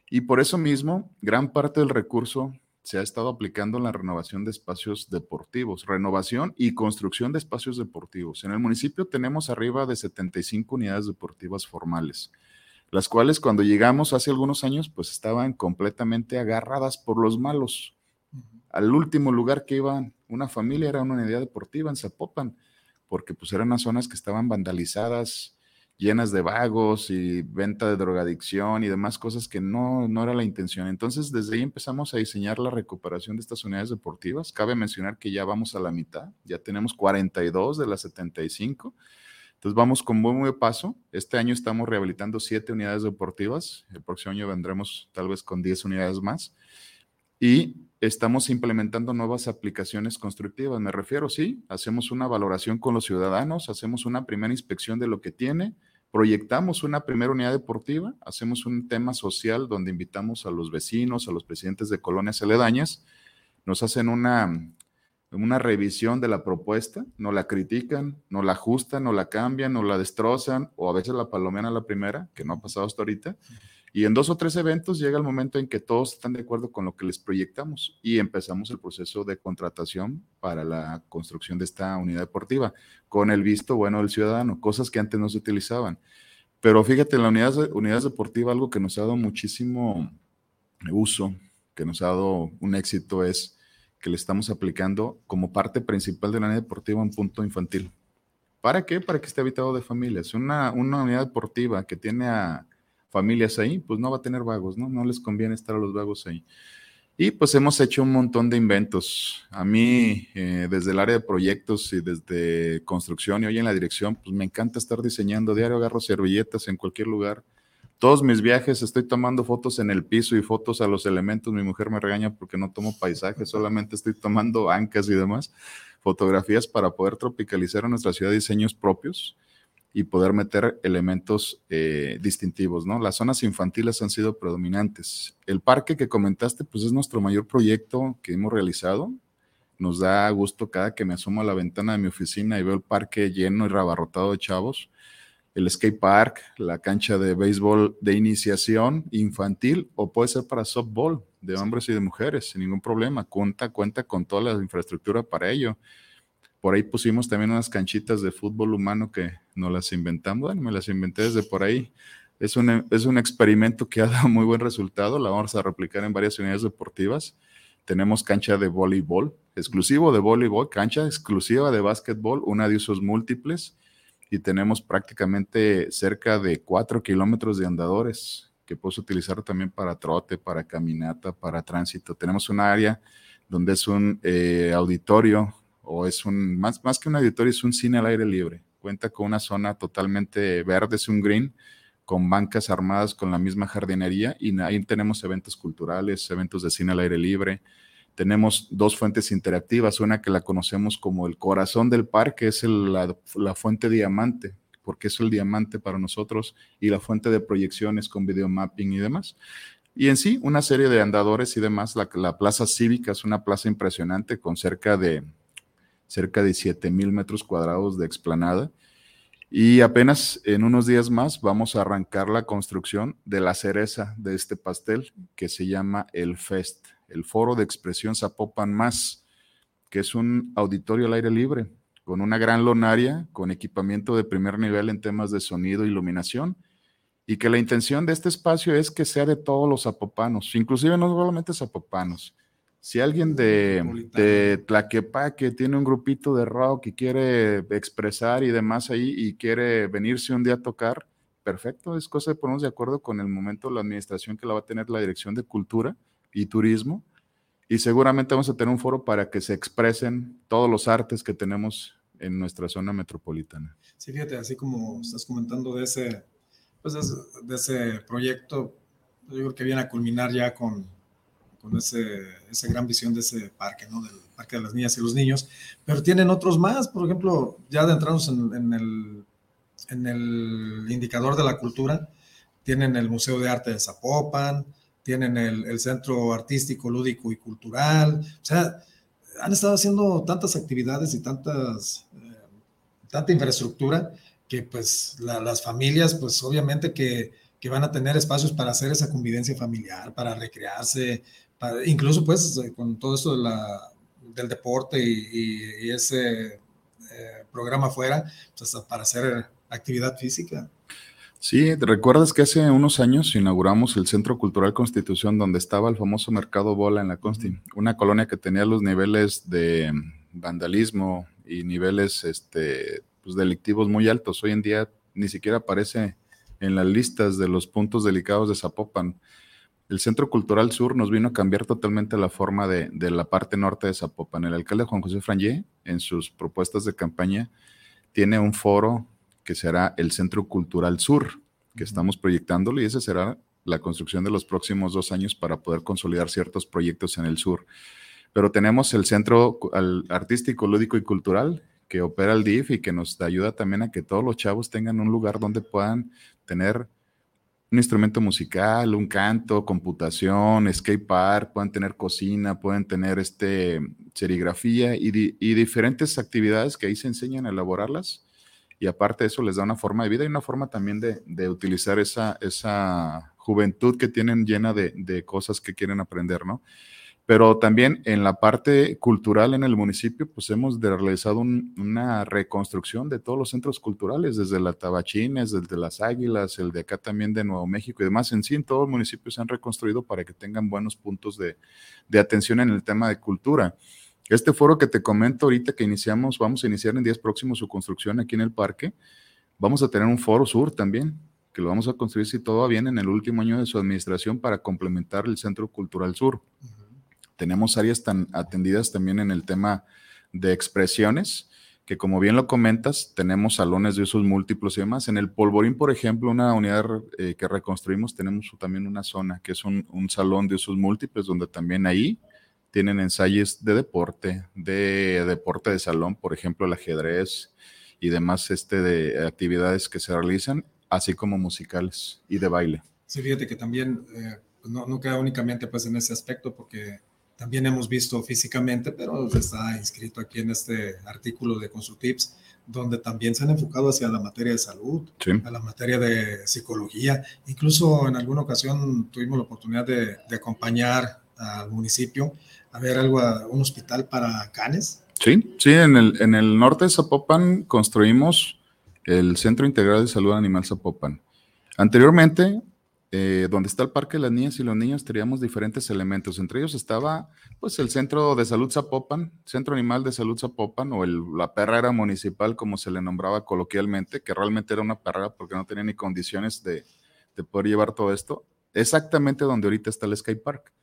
Y por eso mismo, gran parte del recurso se ha estado aplicando en la renovación de espacios deportivos, renovación y construcción de espacios deportivos. En el municipio tenemos arriba de 75 unidades deportivas formales las cuales cuando llegamos hace algunos años, pues estaban completamente agarradas por los malos. Al último lugar que iba una familia era una unidad deportiva en Zapopan, porque pues eran unas zonas que estaban vandalizadas, llenas de vagos y venta de drogadicción y demás cosas que no, no era la intención. Entonces, desde ahí empezamos a diseñar la recuperación de estas unidades deportivas. Cabe mencionar que ya vamos a la mitad, ya tenemos 42 de las 75. Entonces vamos con buen, buen paso. Este año estamos rehabilitando siete unidades deportivas. El próximo año vendremos tal vez con 10 unidades más. Y estamos implementando nuevas aplicaciones constructivas. Me refiero, sí, hacemos una valoración con los ciudadanos, hacemos una primera inspección de lo que tiene, proyectamos una primera unidad deportiva, hacemos un tema social donde invitamos a los vecinos, a los presidentes de colonias aledañas, nos hacen una, una revisión de la propuesta, no la critican, no la ajustan, no la cambian, no la destrozan, o a veces la palomean a la primera, que no ha pasado hasta ahorita. Y en dos o tres eventos llega el momento en que todos están de acuerdo con lo que les proyectamos y empezamos el proceso de contratación para la construcción de esta unidad deportiva, con el visto bueno del ciudadano, cosas que antes no se utilizaban. Pero fíjate, en la unidad, unidad deportiva algo que nos ha dado muchísimo uso, que nos ha dado un éxito es que le estamos aplicando como parte principal de la unidad deportiva un punto infantil. ¿Para qué? Para que esté habitado de familias. Una, una unidad deportiva que tiene a familias ahí, pues no va a tener vagos, ¿no? No les conviene estar a los vagos ahí. Y pues hemos hecho un montón de inventos. A mí, eh, desde el área de proyectos y desde construcción y hoy en la dirección, pues me encanta estar diseñando. Diario agarro servilletas en cualquier lugar. Todos mis viajes estoy tomando fotos en el piso y fotos a los elementos. Mi mujer me regaña porque no tomo paisajes, solamente estoy tomando ancas y demás. Fotografías para poder tropicalizar a nuestra ciudad diseños propios y poder meter elementos eh, distintivos, ¿no? Las zonas infantiles han sido predominantes. El parque que comentaste, pues es nuestro mayor proyecto que hemos realizado. Nos da gusto cada que me asomo a la ventana de mi oficina y veo el parque lleno y rabarrotado de chavos. El skate park, la cancha de béisbol de iniciación infantil o puede ser para softball de hombres y de mujeres, sin ningún problema. Cuenta, cuenta con toda la infraestructura para ello por ahí pusimos también unas canchitas de fútbol humano que no las inventamos. Bueno, me las inventé desde por ahí. Es un, es un experimento que ha dado muy buen resultado. La vamos a replicar en varias unidades deportivas. Tenemos cancha de voleibol, exclusivo de voleibol, cancha exclusiva de básquetbol, una de usos múltiples. Y tenemos prácticamente cerca de cuatro kilómetros de andadores que puedes utilizar también para trote, para caminata, para tránsito. Tenemos un área donde es un eh, auditorio o es un, más, más que un auditorio, es un cine al aire libre. Cuenta con una zona totalmente verde, es un green, con bancas armadas con la misma jardinería y ahí tenemos eventos culturales, eventos de cine al aire libre. Tenemos dos fuentes interactivas, una que la conocemos como el corazón del parque, es la, la fuente diamante, porque es el diamante para nosotros, y la fuente de proyecciones con videomapping y demás. Y en sí, una serie de andadores y demás. La, plaza cívica es una plaza impresionante con cerca de cerca de 7 mil metros cuadrados de explanada. Y apenas en unos días más vamos a arrancar la construcción de la cereza de este pastel que se llama el FEST, el Foro de Expresión Zapopan Más, que es un auditorio al aire libre con una gran lonaria, con equipamiento de primer nivel en temas de sonido e iluminación, y que la intención de este espacio es que sea de todos los zapopanos, inclusive no solamente zapopanos, si alguien de, de Tlaquepaque tiene un grupito de rock y quiere expresar y demás ahí y quiere venirse un día a tocar, perfecto, es cosa de ponernos de acuerdo con el momento, la administración que la va a tener la Dirección de Cultura y Turismo. Y seguramente vamos a tener un foro para que se expresen todos los artes que tenemos en nuestra zona metropolitana. Sí, fíjate, así como estás comentando de ese, pues de ese proyecto, yo creo que viene a culminar ya con, con ese, esa gran visión de ese parque, ¿no? Del Parque de las Niñas y los Niños, pero tienen otros más, por ejemplo, ya adentrarnos en, el, en el indicador de la cultura, tienen el Museo de Arte de Zapopan, tienen el, Centro Artístico, Lúdico y Cultural, o sea, han estado haciendo tantas actividades y tantas, eh, tanta infraestructura que pues la, las familias, pues obviamente que, que, van a tener espacios para hacer esa convivencia familiar, para recrearse, incluso pues eh, con todo esto de la, del deporte y, ese eh, programa fuera, pues para hacer actividad física. Sí, ¿recuerdas que hace unos años inauguramos el Centro Cultural Constitución donde estaba el famoso Mercado Bola en la Consti? Una colonia que tenía los niveles de vandalismo y niveles este, pues, delictivos muy altos. Hoy en día ni siquiera aparece en las listas de los puntos delicados de Zapopan. El Centro Cultural Sur nos vino a cambiar totalmente la forma de, la parte norte de Zapopan. El alcalde Juan José Frangé, en sus propuestas de campaña, tiene un foro que será el Centro Cultural Sur, que estamos proyectándolo y ese será la construcción de los próximos dos años para poder consolidar ciertos proyectos en el sur. Pero tenemos el Centro Artístico, Lúdico y Cultural, que opera el DIF y que nos ayuda también a que todos los chavos tengan un lugar donde puedan tener un instrumento musical, un canto, computación, skate park, pueden tener cocina, pueden tener este, serigrafía y, diferentes actividades que ahí se enseñan a elaborarlas. Y aparte de eso les da una forma de vida y una forma también de, de utilizar esa, esa juventud que tienen llena de, de cosas que quieren aprender, ¿no? Pero también en la parte cultural en el municipio, pues hemos realizado una reconstrucción de todos los centros culturales, desde la Tabachines, desde las Águilas, el de acá también de Nuevo México y demás. En sí, en todos los municipios se han reconstruido para que tengan buenos puntos de, de atención en el tema de cultura. Este foro que te comento ahorita que iniciamos, vamos a iniciar en días próximos su construcción aquí en el parque. Vamos a tener un foro sur también, que lo vamos a construir si todo va bien en el último año de su administración para complementar el Centro Cultural Sur. Tenemos áreas tan atendidas también en el tema de expresiones, que como bien lo comentas, tenemos salones de usos múltiples y demás. En el Polvorín, por ejemplo, una unidad eh, que reconstruimos, tenemos también una zona que es un, salón de usos múltiples, donde también ahí tienen ensayos de deporte, de deporte de salón, por ejemplo, el ajedrez y demás este, de actividades que se realizan, así como musicales y de baile. Sí, fíjate que también eh, no, no, queda únicamente pues en ese aspecto, porque también hemos visto físicamente, pero está inscrito aquí en este artículo de Consultips, donde también se han enfocado hacia la materia de salud, a la materia de psicología. Incluso en alguna ocasión tuvimos la oportunidad de, acompañar al municipio a ver algo, un hospital para canes. Sí, sí, en el, en el norte de Zapopan construimos el Centro Integral de Salud Animal Zapopan. Anteriormente eh, donde está el Parque de las Niñas y los Niños, teníamos diferentes elementos. Entre ellos estaba pues el Centro de Salud Zapopan, Centro Animal de Salud Zapopan, o el, la perrera municipal, como se le nombraba coloquialmente, que realmente era una perrera porque no tenía ni condiciones de, de poder llevar todo esto. Exactamente donde ahorita está el Sky Park.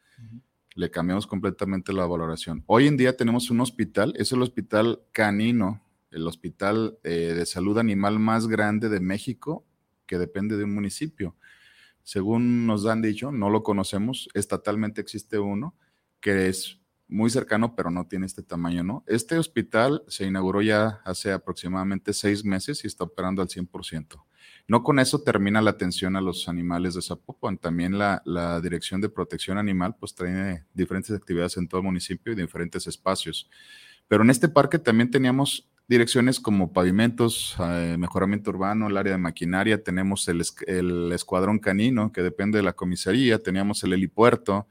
Le cambiamos completamente la valoración. Hoy en día tenemos un hospital, es el hospital canino, el hospital eh, de salud animal más grande de México, que depende de un municipio según nos han dicho, no lo conocemos, estatalmente existe uno que es muy cercano, pero no tiene este tamaño, ¿no? Este hospital se inauguró ya hace aproximadamente seis meses y está operando al 100%. No con eso termina la atención a los animales de Zapopan, también la, la Dirección de Protección Animal pues trae diferentes actividades en todo el municipio y diferentes espacios. Pero en este parque también teníamos direcciones como pavimentos, eh, mejoramiento urbano, el área de maquinaria, tenemos el, escuadrón canino que depende de la comisaría, teníamos el helipuerto,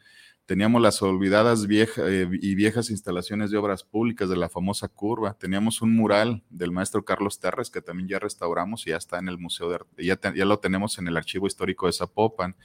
teníamos las olvidadas eh, y viejas instalaciones de obras públicas de la famosa curva, teníamos un mural del maestro Carlos Terres que también ya restauramos y ya está en el Museo de ya, ya lo tenemos en el Archivo Histórico de Zapopan.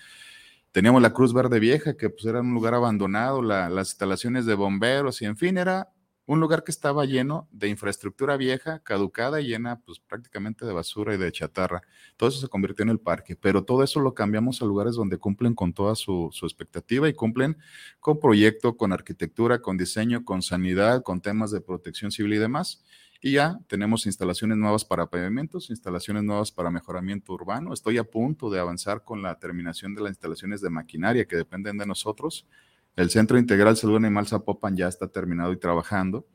Teníamos la Cruz Verde Vieja, que pues era un lugar abandonado, las instalaciones de bomberos y en fin, era un lugar que estaba lleno de infraestructura vieja, caducada y llena pues prácticamente de basura y de chatarra. Todo eso se convirtió en el parque, pero todo eso lo cambiamos a lugares donde cumplen con toda su, expectativa y cumplen con proyecto, con arquitectura, con diseño, con sanidad, con temas de protección civil y demás. Y ya tenemos instalaciones nuevas para pavimentos, instalaciones nuevas para mejoramiento urbano. Estoy a punto de avanzar con la terminación de las instalaciones de maquinaria que dependen de nosotros el Centro Integral Salud Animal Zapopan ya está terminado y trabajando.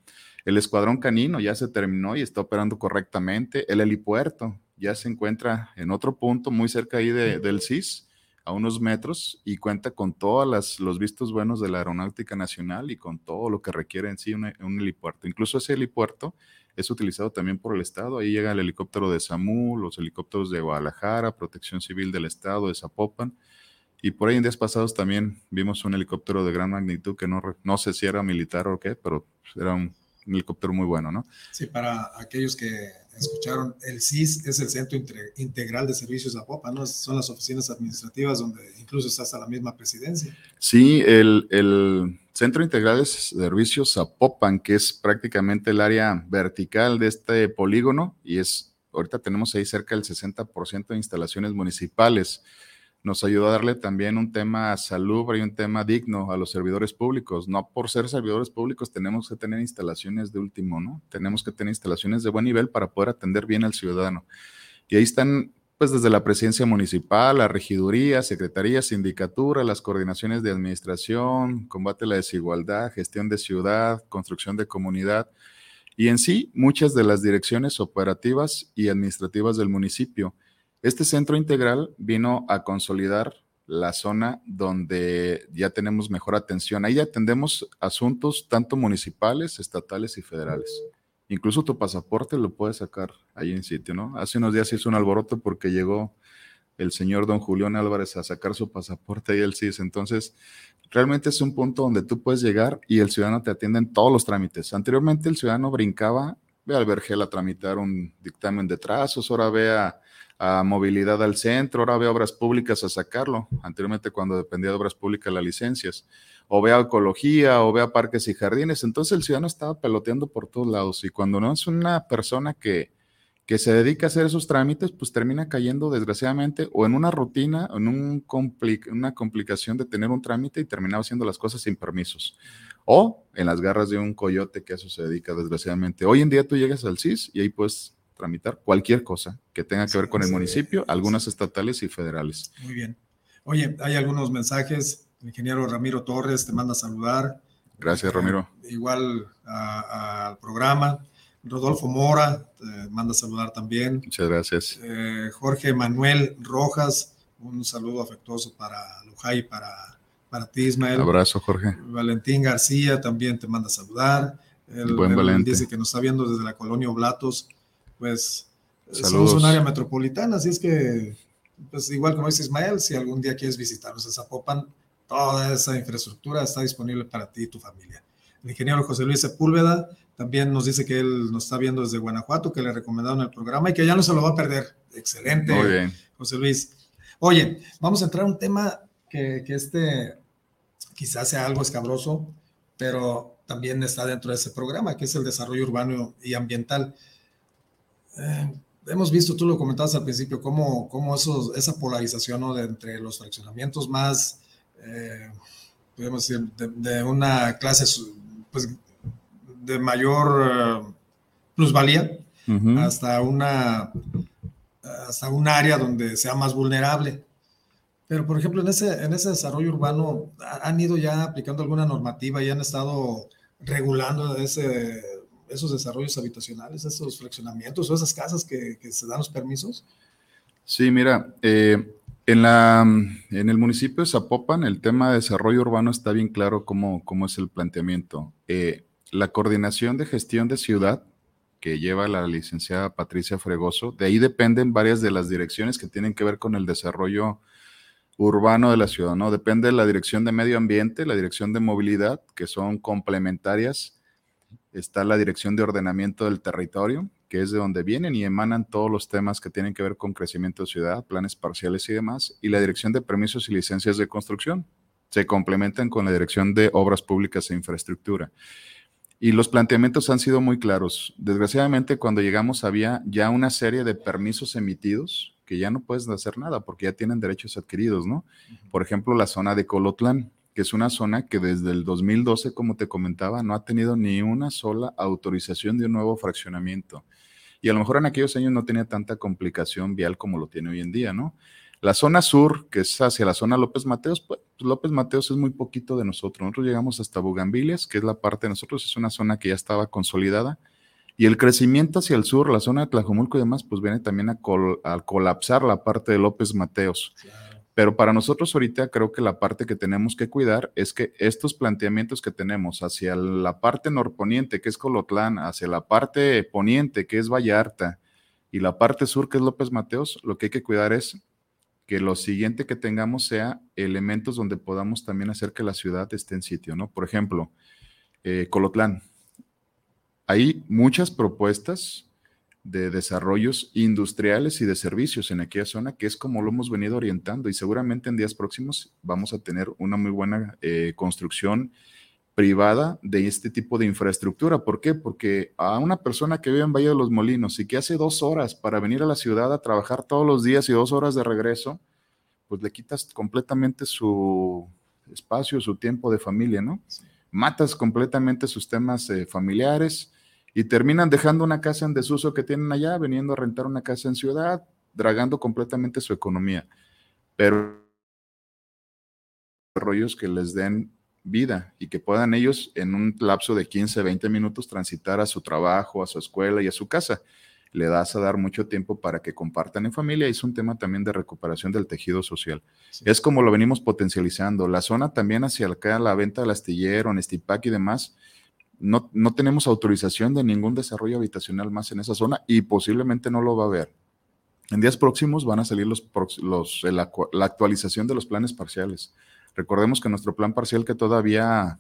El Escuadrón Canino ya se terminó y está operando correctamente. El helipuerto ya se encuentra en otro punto muy cerca ahí del CIS, a unos metros, y cuenta con todos los vistos buenos de la Aeronáutica Nacional y con todo lo que requiere en sí un, un helipuerto. Incluso ese helipuerto es utilizado también por el Estado. Ahí llega el helicóptero de SAMU, los helicópteros de Guadalajara, Protección Civil del Estado, de Zapopan y por ahí en días pasados también vimos un helicóptero de gran magnitud que no, no sé si era militar o qué, pero era un, helicóptero muy bueno, ¿no? Sí, para aquellos que escucharon, el CIS es el Centro Integral de Servicios Zapopan, ¿no? Son las oficinas administrativas donde incluso está hasta la misma presidencia. Sí, el, el Centro Integral de Servicios Zapopan, que es prácticamente el área vertical de este polígono y es ahorita tenemos ahí cerca del 60% de instalaciones municipales. Nos ayudó a darle también un tema salubre y un tema digno a los servidores públicos. No por ser servidores públicos tenemos que tener instalaciones de último, ¿no? Tenemos que tener instalaciones de buen nivel para poder atender bien al ciudadano. Y ahí están pues desde la presidencia municipal, la regiduría, secretaría, sindicatura, las coordinaciones de administración, combate a la desigualdad, gestión de ciudad, construcción de comunidad y en sí muchas de las direcciones operativas y administrativas del municipio. Este centro integral vino a consolidar la zona donde ya tenemos mejor atención. Ahí atendemos asuntos tanto municipales, estatales y federales. Incluso tu pasaporte lo puedes sacar ahí en sitio, ¿no? Hace unos días hizo un alboroto porque llegó el señor don Julián Álvarez a sacar su pasaporte y el CIS. Entonces, realmente es un punto donde tú puedes llegar y el ciudadano te atiende en todos los trámites. Anteriormente el ciudadano brincaba, ve al vergel a tramitar un dictamen de trazos, ahora ve a, movilidad al centro, ahora ve obras públicas a sacarlo. Anteriormente cuando dependía de obras públicas las licencias o vea ecología, o vea parques y jardines. Entonces el ciudadano estaba peloteando por todos lados y cuando no es una persona que, que se dedica a hacer esos trámites, pues termina cayendo desgraciadamente o en una rutina, en un una complicación de tener un trámite y terminaba haciendo las cosas sin permisos. O en las garras de un coyote que a eso se dedica desgraciadamente. Hoy en día tú llegas al CIS y ahí puedes tramitar cualquier cosa que tenga que ver con el municipio, algunas estatales y federales. Muy bien. Oye, hay algunos mensajes el ingeniero Ramiro Torres te manda a saludar. Gracias, eh, Ramiro. igual al programa. Rodolfo Mora te manda a saludar también. Muchas gracias. Eh, Jorge Manuel Rojas, un saludo afectuoso para Lujay y para, para ti, Ismael. abrazo, Jorge. Valentín García también te manda a saludar. Él, Buen Valentín. dice que nos está viendo desde la colonia Oblatos. Pues Saludos. somos un área metropolitana, así es que, pues igual como dice Ismael, si algún día quieres visitarnos a Zapopan, Toda esa infraestructura está disponible para ti y tu familia. El ingeniero José Luis Sepúlveda también nos dice que él nos está viendo desde Guanajuato, que le recomendaron el programa y que ya no se lo va a perder. Excelente, Muy bien. José Luis. Oye, vamos a entrar a un tema que, que este quizás sea algo escabroso, pero también está dentro de ese programa, que es el desarrollo urbano y ambiental. Eh, hemos visto, tú lo comentabas al principio, cómo, cómo esa polarización ¿no? de entre los fraccionamientos más eh, podemos decir, de, una clase pues, de mayor eh, plusvalía hasta una hasta un área donde sea más vulnerable. Pero, por ejemplo, en ese, en ese desarrollo urbano, ¿han ido ya aplicando alguna normativa y han estado regulando ese, esos desarrollos habitacionales, esos fraccionamientos o esas casas que, se dan los permisos? Sí, mira, eh, en, la, en el municipio de Zapopan, el tema de desarrollo urbano está bien claro cómo, cómo es el planteamiento. Eh, la coordinación de gestión de ciudad que lleva la licenciada Patricia Fregoso, de ahí dependen varias de las direcciones que tienen que ver con el desarrollo urbano de la ciudad, ¿no? Depende de la dirección de medio ambiente, la dirección de movilidad, que son complementarias. Está la dirección de ordenamiento del territorio, que es de donde vienen y emanan todos los temas que tienen que ver con crecimiento de ciudad, planes parciales y demás, y la Dirección de Permisos y Licencias de Construcción. Se complementan con la Dirección de Obras Públicas e Infraestructura. Y los planteamientos han sido muy claros. Desgraciadamente, cuando llegamos había ya una serie de permisos emitidos que ya no puedes hacer nada porque ya tienen derechos adquiridos, ¿no? Por ejemplo, la zona de Colotlán, que es una zona que desde el 2012, como te comentaba, no ha tenido ni una sola autorización de un nuevo fraccionamiento y a lo mejor en aquellos años no tenía tanta complicación vial como lo tiene hoy en día, ¿no? La zona sur, que es hacia la zona López Mateos, pues López Mateos es muy poquito de nosotros. Nosotros llegamos hasta Bugambilias, que es la parte de nosotros, es una zona que ya estaba consolidada. Y el crecimiento hacia el sur, la zona de Tlajomulco y demás, pues viene también a, colapsar la parte de López Mateos. Pero para nosotros ahorita creo que la parte que tenemos que cuidar es que estos planteamientos que tenemos hacia la parte norponiente, que es Colotlán, hacia la parte poniente, que es Vallarta, y la parte sur, que es López Mateos, lo que hay que cuidar es que lo siguiente que tengamos sea elementos donde podamos también hacer que la ciudad esté en sitio, ¿no? Por ejemplo, eh, Colotlán. Hay muchas propuestas de desarrollos industriales y de servicios en aquella zona, que es como lo hemos venido orientando y seguramente en días próximos vamos a tener una muy buena eh, construcción privada de este tipo de infraestructura. ¿Por qué? Porque a una persona que vive en Valle de los Molinos y que hace dos horas para venir a la ciudad a trabajar todos los días y dos horas de regreso, pues le quitas completamente su espacio, su tiempo de familia, ¿no? Matas completamente sus temas eh, familiares y terminan dejando una casa en desuso que tienen allá, veniendo a rentar una casa en ciudad, dragando completamente su economía. Pero rollos que les den vida y que puedan ellos en un lapso de 15, 20 minutos transitar a su trabajo, a su escuela y a su casa. Le das a dar mucho tiempo para que compartan en familia y es un tema también de recuperación del tejido social. Es como lo venimos potencializando. La zona también hacia acá, la venta del astillero, Nestipac y demás, no, no tenemos autorización de ningún desarrollo habitacional más en esa zona y posiblemente no lo va a haber. En días próximos van a salir los, los, la actualización de los planes parciales Recordemos que nuestro plan parcial que todavía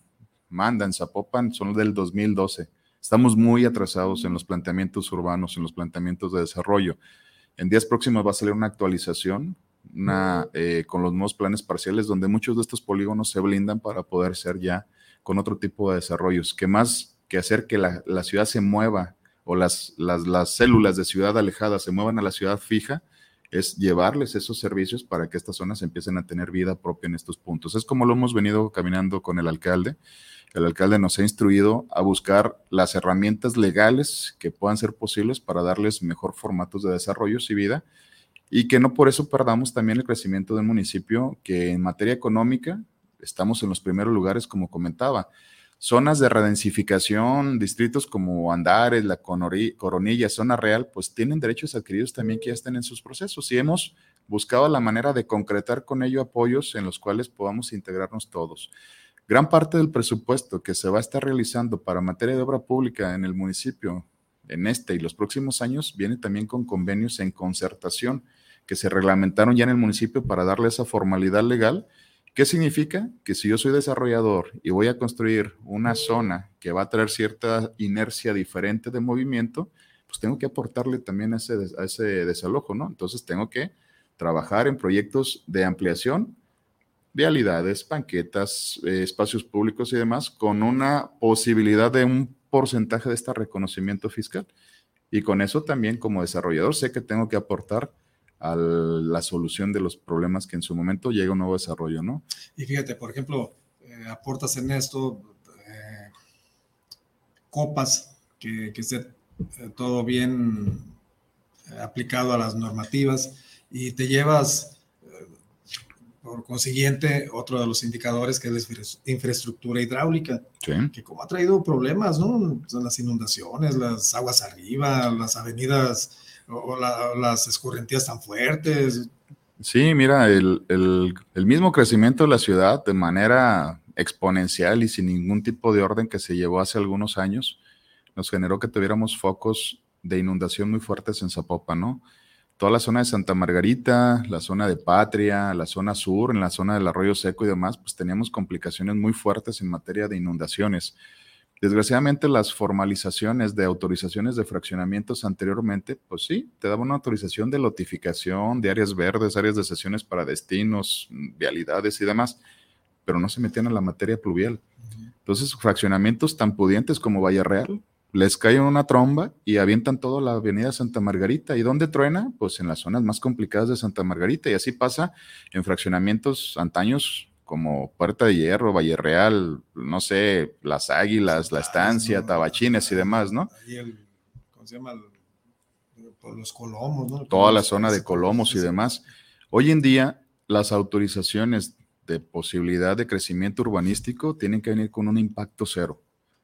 manda en Zapopan son del 2012. Estamos muy atrasados en los planteamientos urbanos, en los planteamientos de desarrollo. En días próximos va a salir una actualización una, eh, con los nuevos planes parciales donde muchos de estos polígonos se blindan para poder ser ya con otro tipo de desarrollos, que más que hacer que la, ciudad se mueva o las, las, las células de ciudad alejada se muevan a la ciudad fija, es llevarles esos servicios para que estas zonas empiecen a tener vida propia en estos puntos. Es como lo hemos venido caminando con el alcalde. El alcalde nos ha instruido a buscar las herramientas legales que puedan ser posibles para darles mejor formatos de desarrollo y vida y que no por eso perdamos también el crecimiento del municipio, que en materia económica estamos en los primeros lugares, como comentaba zonas de redensificación, distritos como Andares, La Coronilla, Zona Real, pues tienen derechos adquiridos también que ya están en sus procesos y hemos buscado la manera de concretar con ello apoyos en los cuales podamos integrarnos todos. Gran parte del presupuesto que se va a estar realizando para materia de obra pública en el municipio en este y los próximos años viene también con convenios en concertación que se reglamentaron ya en el municipio para darle esa formalidad legal ¿Qué significa? Que si yo soy desarrollador y voy a construir una zona que va a traer cierta inercia diferente de movimiento, pues tengo que aportarle también a ese, ese desalojo, ¿no? Entonces tengo que trabajar en proyectos de ampliación, vialidades, banquetas, eh, espacios públicos y demás, con una posibilidad de un porcentaje de este reconocimiento fiscal. Y con eso también como desarrollador sé que tengo que aportar a la solución de los problemas que en su momento llega un nuevo desarrollo, ¿no? Y fíjate, por ejemplo, eh, aportas en esto eh, copas, que, que esté eh, todo bien aplicado a las normativas y te llevas, por consiguiente, otro de los indicadores que es la infraestructura hidráulica, que como ha traído problemas, ¿no? Son las inundaciones, las aguas arriba, las avenidas o, las escorrentías tan fuertes. Sí, mira, el, el, mismo crecimiento de la ciudad de manera exponencial y sin ningún tipo de orden que se llevó hace algunos años, nos generó que tuviéramos focos de inundación muy fuertes en Zapopan, ¿no? Toda la zona de Santa Margarita, la zona de Patria, la zona sur, en la zona del Arroyo Seco y demás, pues teníamos complicaciones muy fuertes en materia de inundaciones. Desgraciadamente las formalizaciones de autorizaciones de fraccionamientos anteriormente, pues sí, te daban una autorización de lotificación, de áreas verdes, áreas de sesiones para destinos, vialidades y demás, pero no se metían en la materia pluvial. Entonces, fraccionamientos tan pudientes como Valle Real, les cae una tromba y avientan toda la avenida Santa Margarita. ¿Y dónde truena? Pues en las zonas más complicadas de Santa Margarita. Y así pasa en fraccionamientos antaños como Puerta de Hierro, Valle Real, no sé, Las Águilas, La Estancia, Tabachines y demás, ¿no? ¿cómo se llama? los Colomos, ¿no? Toda la zona de Colomos y demás. Hoy en día, las autorizaciones de posibilidad de crecimiento urbanístico tienen que venir con un impacto cero.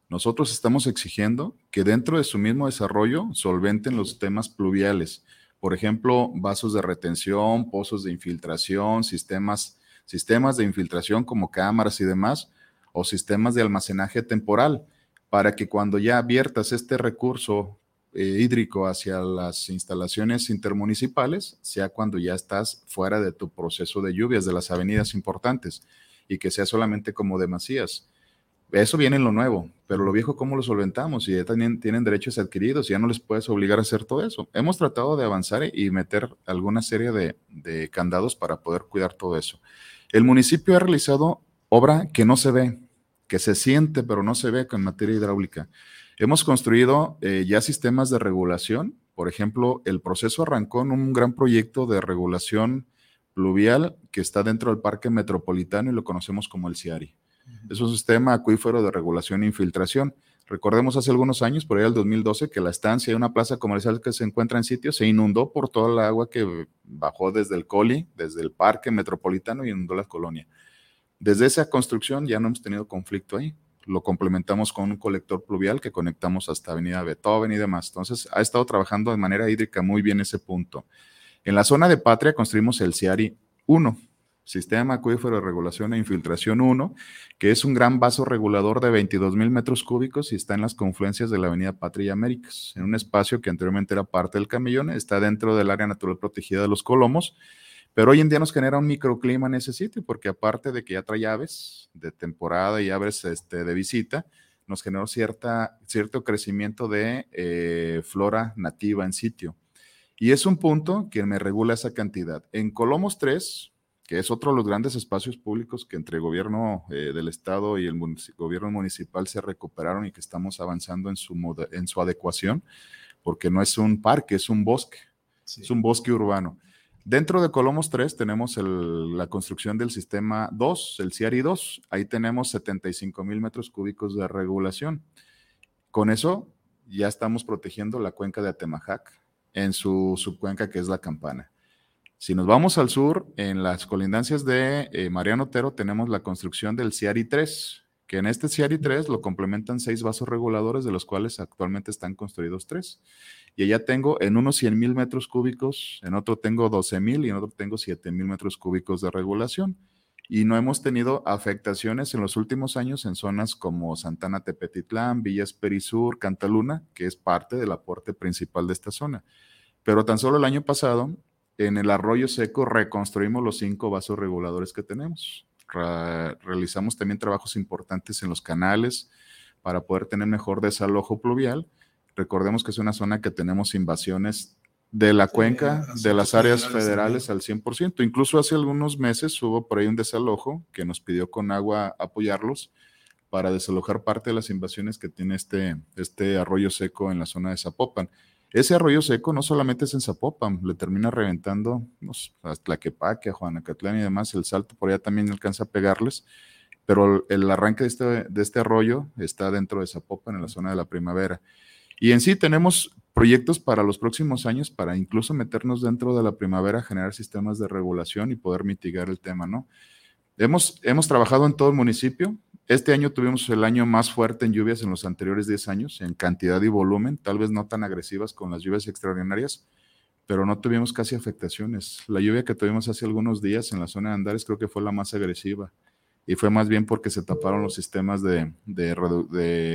Nosotros estamos exigiendo que dentro de su mismo desarrollo solventen los temas pluviales. Por ejemplo, vasos de retención, pozos de infiltración, sistemas sistemas de infiltración como cámaras y demás, o sistemas de almacenaje temporal, para que cuando ya abiertas este recurso eh, hídrico hacia las instalaciones intermunicipales, sea cuando ya estás fuera de tu proceso de lluvias de las avenidas importantes y que sea solamente como demasías. Eso viene en lo nuevo, pero lo viejo, ¿cómo lo solventamos? Y ya también tienen derechos adquiridos y ya no les puedes obligar a hacer todo eso. Hemos tratado de avanzar y meter alguna serie de, de candados para poder cuidar todo eso. El municipio ha realizado obra que no se ve, que se siente pero no se ve con materia hidráulica. Hemos construido eh, ya sistemas de regulación. Por ejemplo, el proceso arrancó en un gran proyecto de regulación pluvial que está dentro del Parque Metropolitano y lo conocemos como el CIARI. Es un sistema acuífero de regulación e infiltración. Recordemos hace algunos años, por ahí el 2012, que la estancia de una plaza comercial que se encuentra en sitio se inundó por toda el agua que bajó desde el Coli, desde el Parque Metropolitano y inundó la colonia. Desde esa construcción ya no hemos tenido conflicto ahí. Lo complementamos con un colector pluvial que conectamos hasta Avenida Beethoven y demás. Entonces, ha estado trabajando de manera hídrica muy bien ese punto. En la zona de Patria construimos el CIARI 1, Sistema Acuífero de Regulación e Infiltración 1, que es un gran vaso regulador de 22 mil metros cúbicos y está en las confluencias de la Avenida Patria y Américas, en un espacio que anteriormente era parte del camellón, está dentro del área natural protegida de los Colomos, pero hoy en día nos genera un microclima en ese sitio, porque aparte de que ya trae aves de temporada y aves este, de visita, nos generó cierta, cierto crecimiento de eh, flora nativa en sitio. Y es un punto que me regula esa cantidad. En Colomos 3, que es otro de los grandes espacios públicos que entre el gobierno eh, del estado y el gobierno municipal se recuperaron y que estamos avanzando en su, en su adecuación, porque no es un parque, es un bosque, es un bosque urbano. Dentro de Colomos 3 tenemos la construcción del sistema 2, el CIARI 2. Ahí tenemos 75 mil metros cúbicos de regulación. Con eso ya estamos protegiendo la cuenca de Atemajac en su subcuenca que es la Campana. Si nos vamos al sur, en las colindancias de eh, Mariano Otero tenemos la construcción del CIARI 3, que en este CIARI 3 lo complementan seis vasos reguladores, de los cuales actualmente están construidos tres. Y allá tengo en unos 100 mil metros cúbicos, en otro tengo 12 mil y en otro tengo 7 mil metros cúbicos de regulación. Y no hemos tenido afectaciones en los últimos años en zonas como Santana Tepetitlán, Villas Perisur, Cantaluna, que es parte del aporte principal de esta zona. Pero tan solo el año pasado en el arroyo seco reconstruimos los cinco vasos reguladores que tenemos. realizamos también trabajos importantes en los canales para poder tener mejor desalojo pluvial. Recordemos que es una zona que tenemos invasiones de la cuenca, de las áreas federales, al 100%. Incluso hace algunos meses hubo por ahí un desalojo que nos pidió con agua apoyarlos para desalojar parte de las invasiones que tiene este, este arroyo seco en la zona de Zapopan. Ese arroyo seco no solamente es en Zapopan, le termina reventando a Tlaquepaque, a Juanacatlán y demás, el salto por allá también alcanza a pegarles, pero el arranque de este, de este arroyo está dentro de Zapopan, en la zona de la primavera. Y en sí tenemos proyectos para los próximos años para incluso meternos dentro de la primavera, generar sistemas de regulación y poder mitigar el tema, ¿no? Hemos, hemos trabajado en todo el municipio, este año tuvimos el año más fuerte en lluvias en los anteriores 10 años, en cantidad y volumen, tal vez no tan agresivas con las lluvias extraordinarias, pero no tuvimos casi afectaciones. La lluvia que tuvimos hace algunos días en la zona de Andares creo que fue la más agresiva y fue más bien porque se taparon los sistemas de,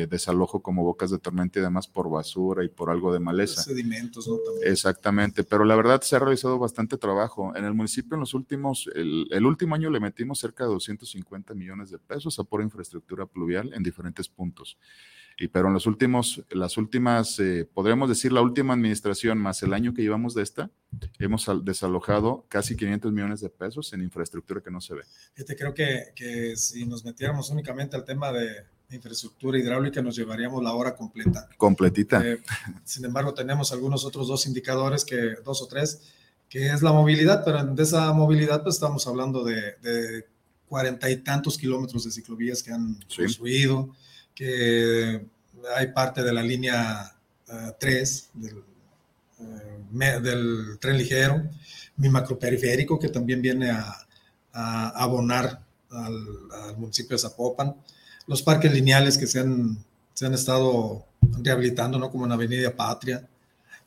desalojo como bocas de tormenta y demás por basura y por algo de maleza. Sedimentos, ¿no? Exactamente, pero la verdad se ha realizado bastante trabajo. En el municipio en los últimos, el, último año le metimos cerca de 250 millones de pesos a por infraestructura pluvial en diferentes puntos. Y pero en los últimos, las últimas, eh, podríamos decir la última administración más el año que llevamos de esta, hemos desalojado casi 500 millones de pesos en infraestructura que no se ve. Fíjate, creo que, que si nos metiéramos únicamente al tema de infraestructura hidráulica nos llevaríamos la hora completa. Completita. Eh, sin embargo, tenemos algunos otros dos indicadores, que dos o tres, que es la movilidad, pero de esa movilidad pues estamos hablando de cuarenta y tantos kilómetros de ciclovías que han construido que hay parte de la línea 3 uh, del, uh, del, tren ligero, mi macroperiférico que también viene a, a abonar al, municipio de Zapopan, los parques lineales que se han, se han estado rehabilitando, ¿no? como en Avenida Patria,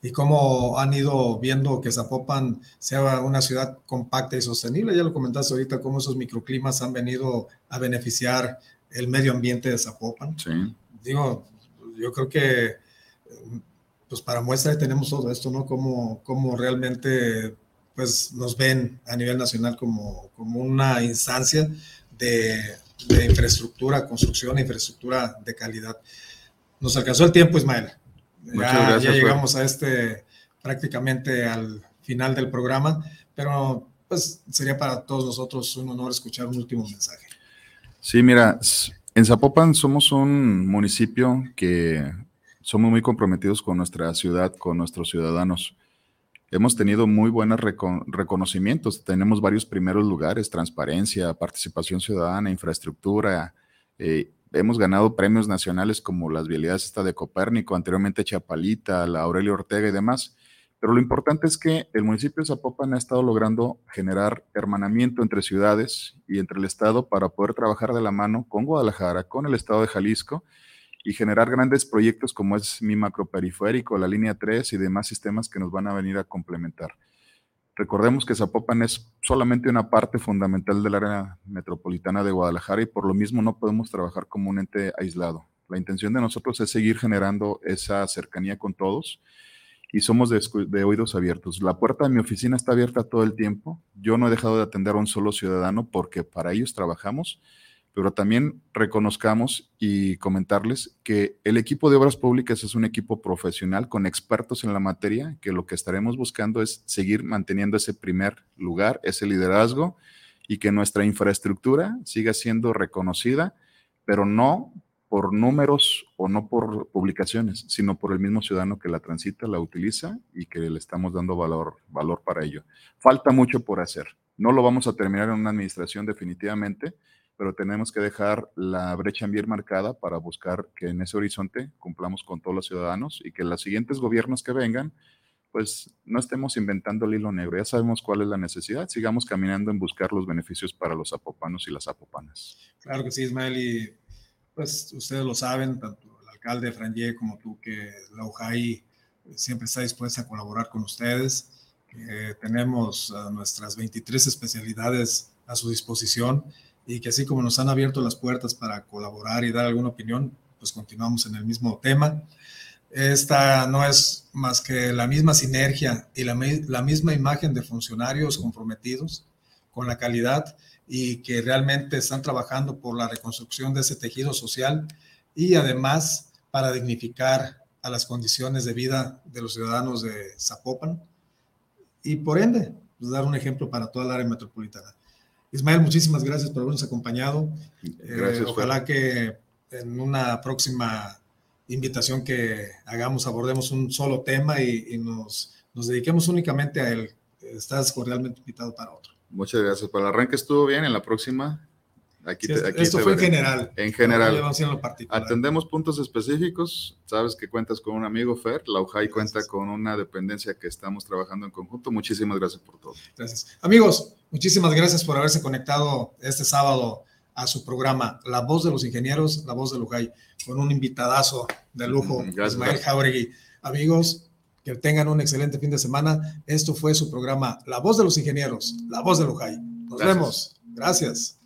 y cómo han ido viendo que Zapopan sea una ciudad compacta y sostenible. Ya lo comentaste ahorita, cómo esos microclimas han venido a beneficiar el medio ambiente de Zapopan. Sí. Digo, yo creo que pues para muestra tenemos todo esto, ¿no? Como, como realmente pues nos ven a nivel nacional como, como una instancia de, de infraestructura, construcción, infraestructura de calidad. Nos alcanzó el tiempo, Ismael. Ya, ya llegamos a este prácticamente al final del programa, pero pues sería para todos nosotros un honor escuchar un último mensaje. Sí, mira, En Zapopan somos un municipio que somos muy comprometidos con nuestra ciudad, con nuestros ciudadanos. Hemos tenido muy buenos reconocimientos, tenemos varios primeros lugares, transparencia, participación ciudadana, infraestructura. Eh, hemos ganado premios nacionales como las vialidades esta de Copérnico, anteriormente Chapalita, la Aurelio Ortega y demás. Pero lo importante es que el municipio de Zapopan ha estado logrando generar hermanamiento entre ciudades y entre el Estado para poder trabajar de la mano con Guadalajara, con el Estado de Jalisco y generar grandes proyectos como es mi macroperiférico, la línea 3 y demás sistemas que nos van a venir a complementar. Recordemos que Zapopan es solamente una parte fundamental del área metropolitana de Guadalajara y por lo mismo no podemos trabajar como un ente aislado. La intención de nosotros es seguir generando esa cercanía con todos y somos de, oídos abiertos. La puerta de mi oficina está abierta todo el tiempo. Yo no he dejado de atender a un solo ciudadano porque para ellos trabajamos, pero también reconozcamos y comentarles que el equipo de obras públicas es un equipo profesional con expertos en la materia, que lo que estaremos buscando es seguir manteniendo ese primer lugar, ese liderazgo y que nuestra infraestructura siga siendo reconocida, pero no por números o no por publicaciones, sino por el mismo ciudadano que la transita, la utiliza y que le estamos dando valor, valor para ello. Falta mucho por hacer. No lo vamos a terminar en una administración definitivamente, pero tenemos que dejar la brecha bien marcada para buscar que en ese horizonte cumplamos con todos los ciudadanos y que los siguientes gobiernos que vengan, pues no estemos inventando el hilo negro. Ya sabemos cuál es la necesidad. Sigamos caminando en buscar los beneficios para los zapopanos y las zapopanas. Claro que sí, Ismael. Y pues ustedes lo saben, tanto el alcalde Franje como tú, que la UJAI siempre está dispuesta a colaborar con ustedes. tenemos nuestras 23 especialidades a su disposición y que así como nos han abierto las puertas para colaborar y dar alguna opinión, pues continuamos en el mismo tema. Esta no es más que la misma sinergia y la misma imagen de funcionarios comprometidos con la calidad y que realmente están trabajando por la reconstrucción de ese tejido social y además para dignificar a las condiciones de vida de los ciudadanos de Zapopan y por ende pues, dar un ejemplo para toda la área metropolitana. Ismael, muchísimas gracias por habernos acompañado. Gracias, eh, ojalá que en una próxima invitación que hagamos abordemos un solo tema y, y nos, nos dediquemos únicamente a él. Estás cordialmente invitado para otro. Muchas gracias. Para el arranque estuvo bien. En la próxima. Aquí, esto fue en general. En general. Atendemos puntos específicos. Sabes que cuentas con un amigo, Fer. La UJAI cuenta con una dependencia que estamos trabajando en conjunto. Muchísimas gracias por todo. Gracias. Amigos, muchísimas gracias por haberse conectado este sábado a su programa La Voz de los Ingenieros, La Voz de UJAI, con un invitadazo de lujo, Ismael Jauregui. Amigos, que tengan un excelente fin de semana. Esto fue su programa La Voz de los Ingenieros, La Voz de Lujay. Nos vemos. Gracias.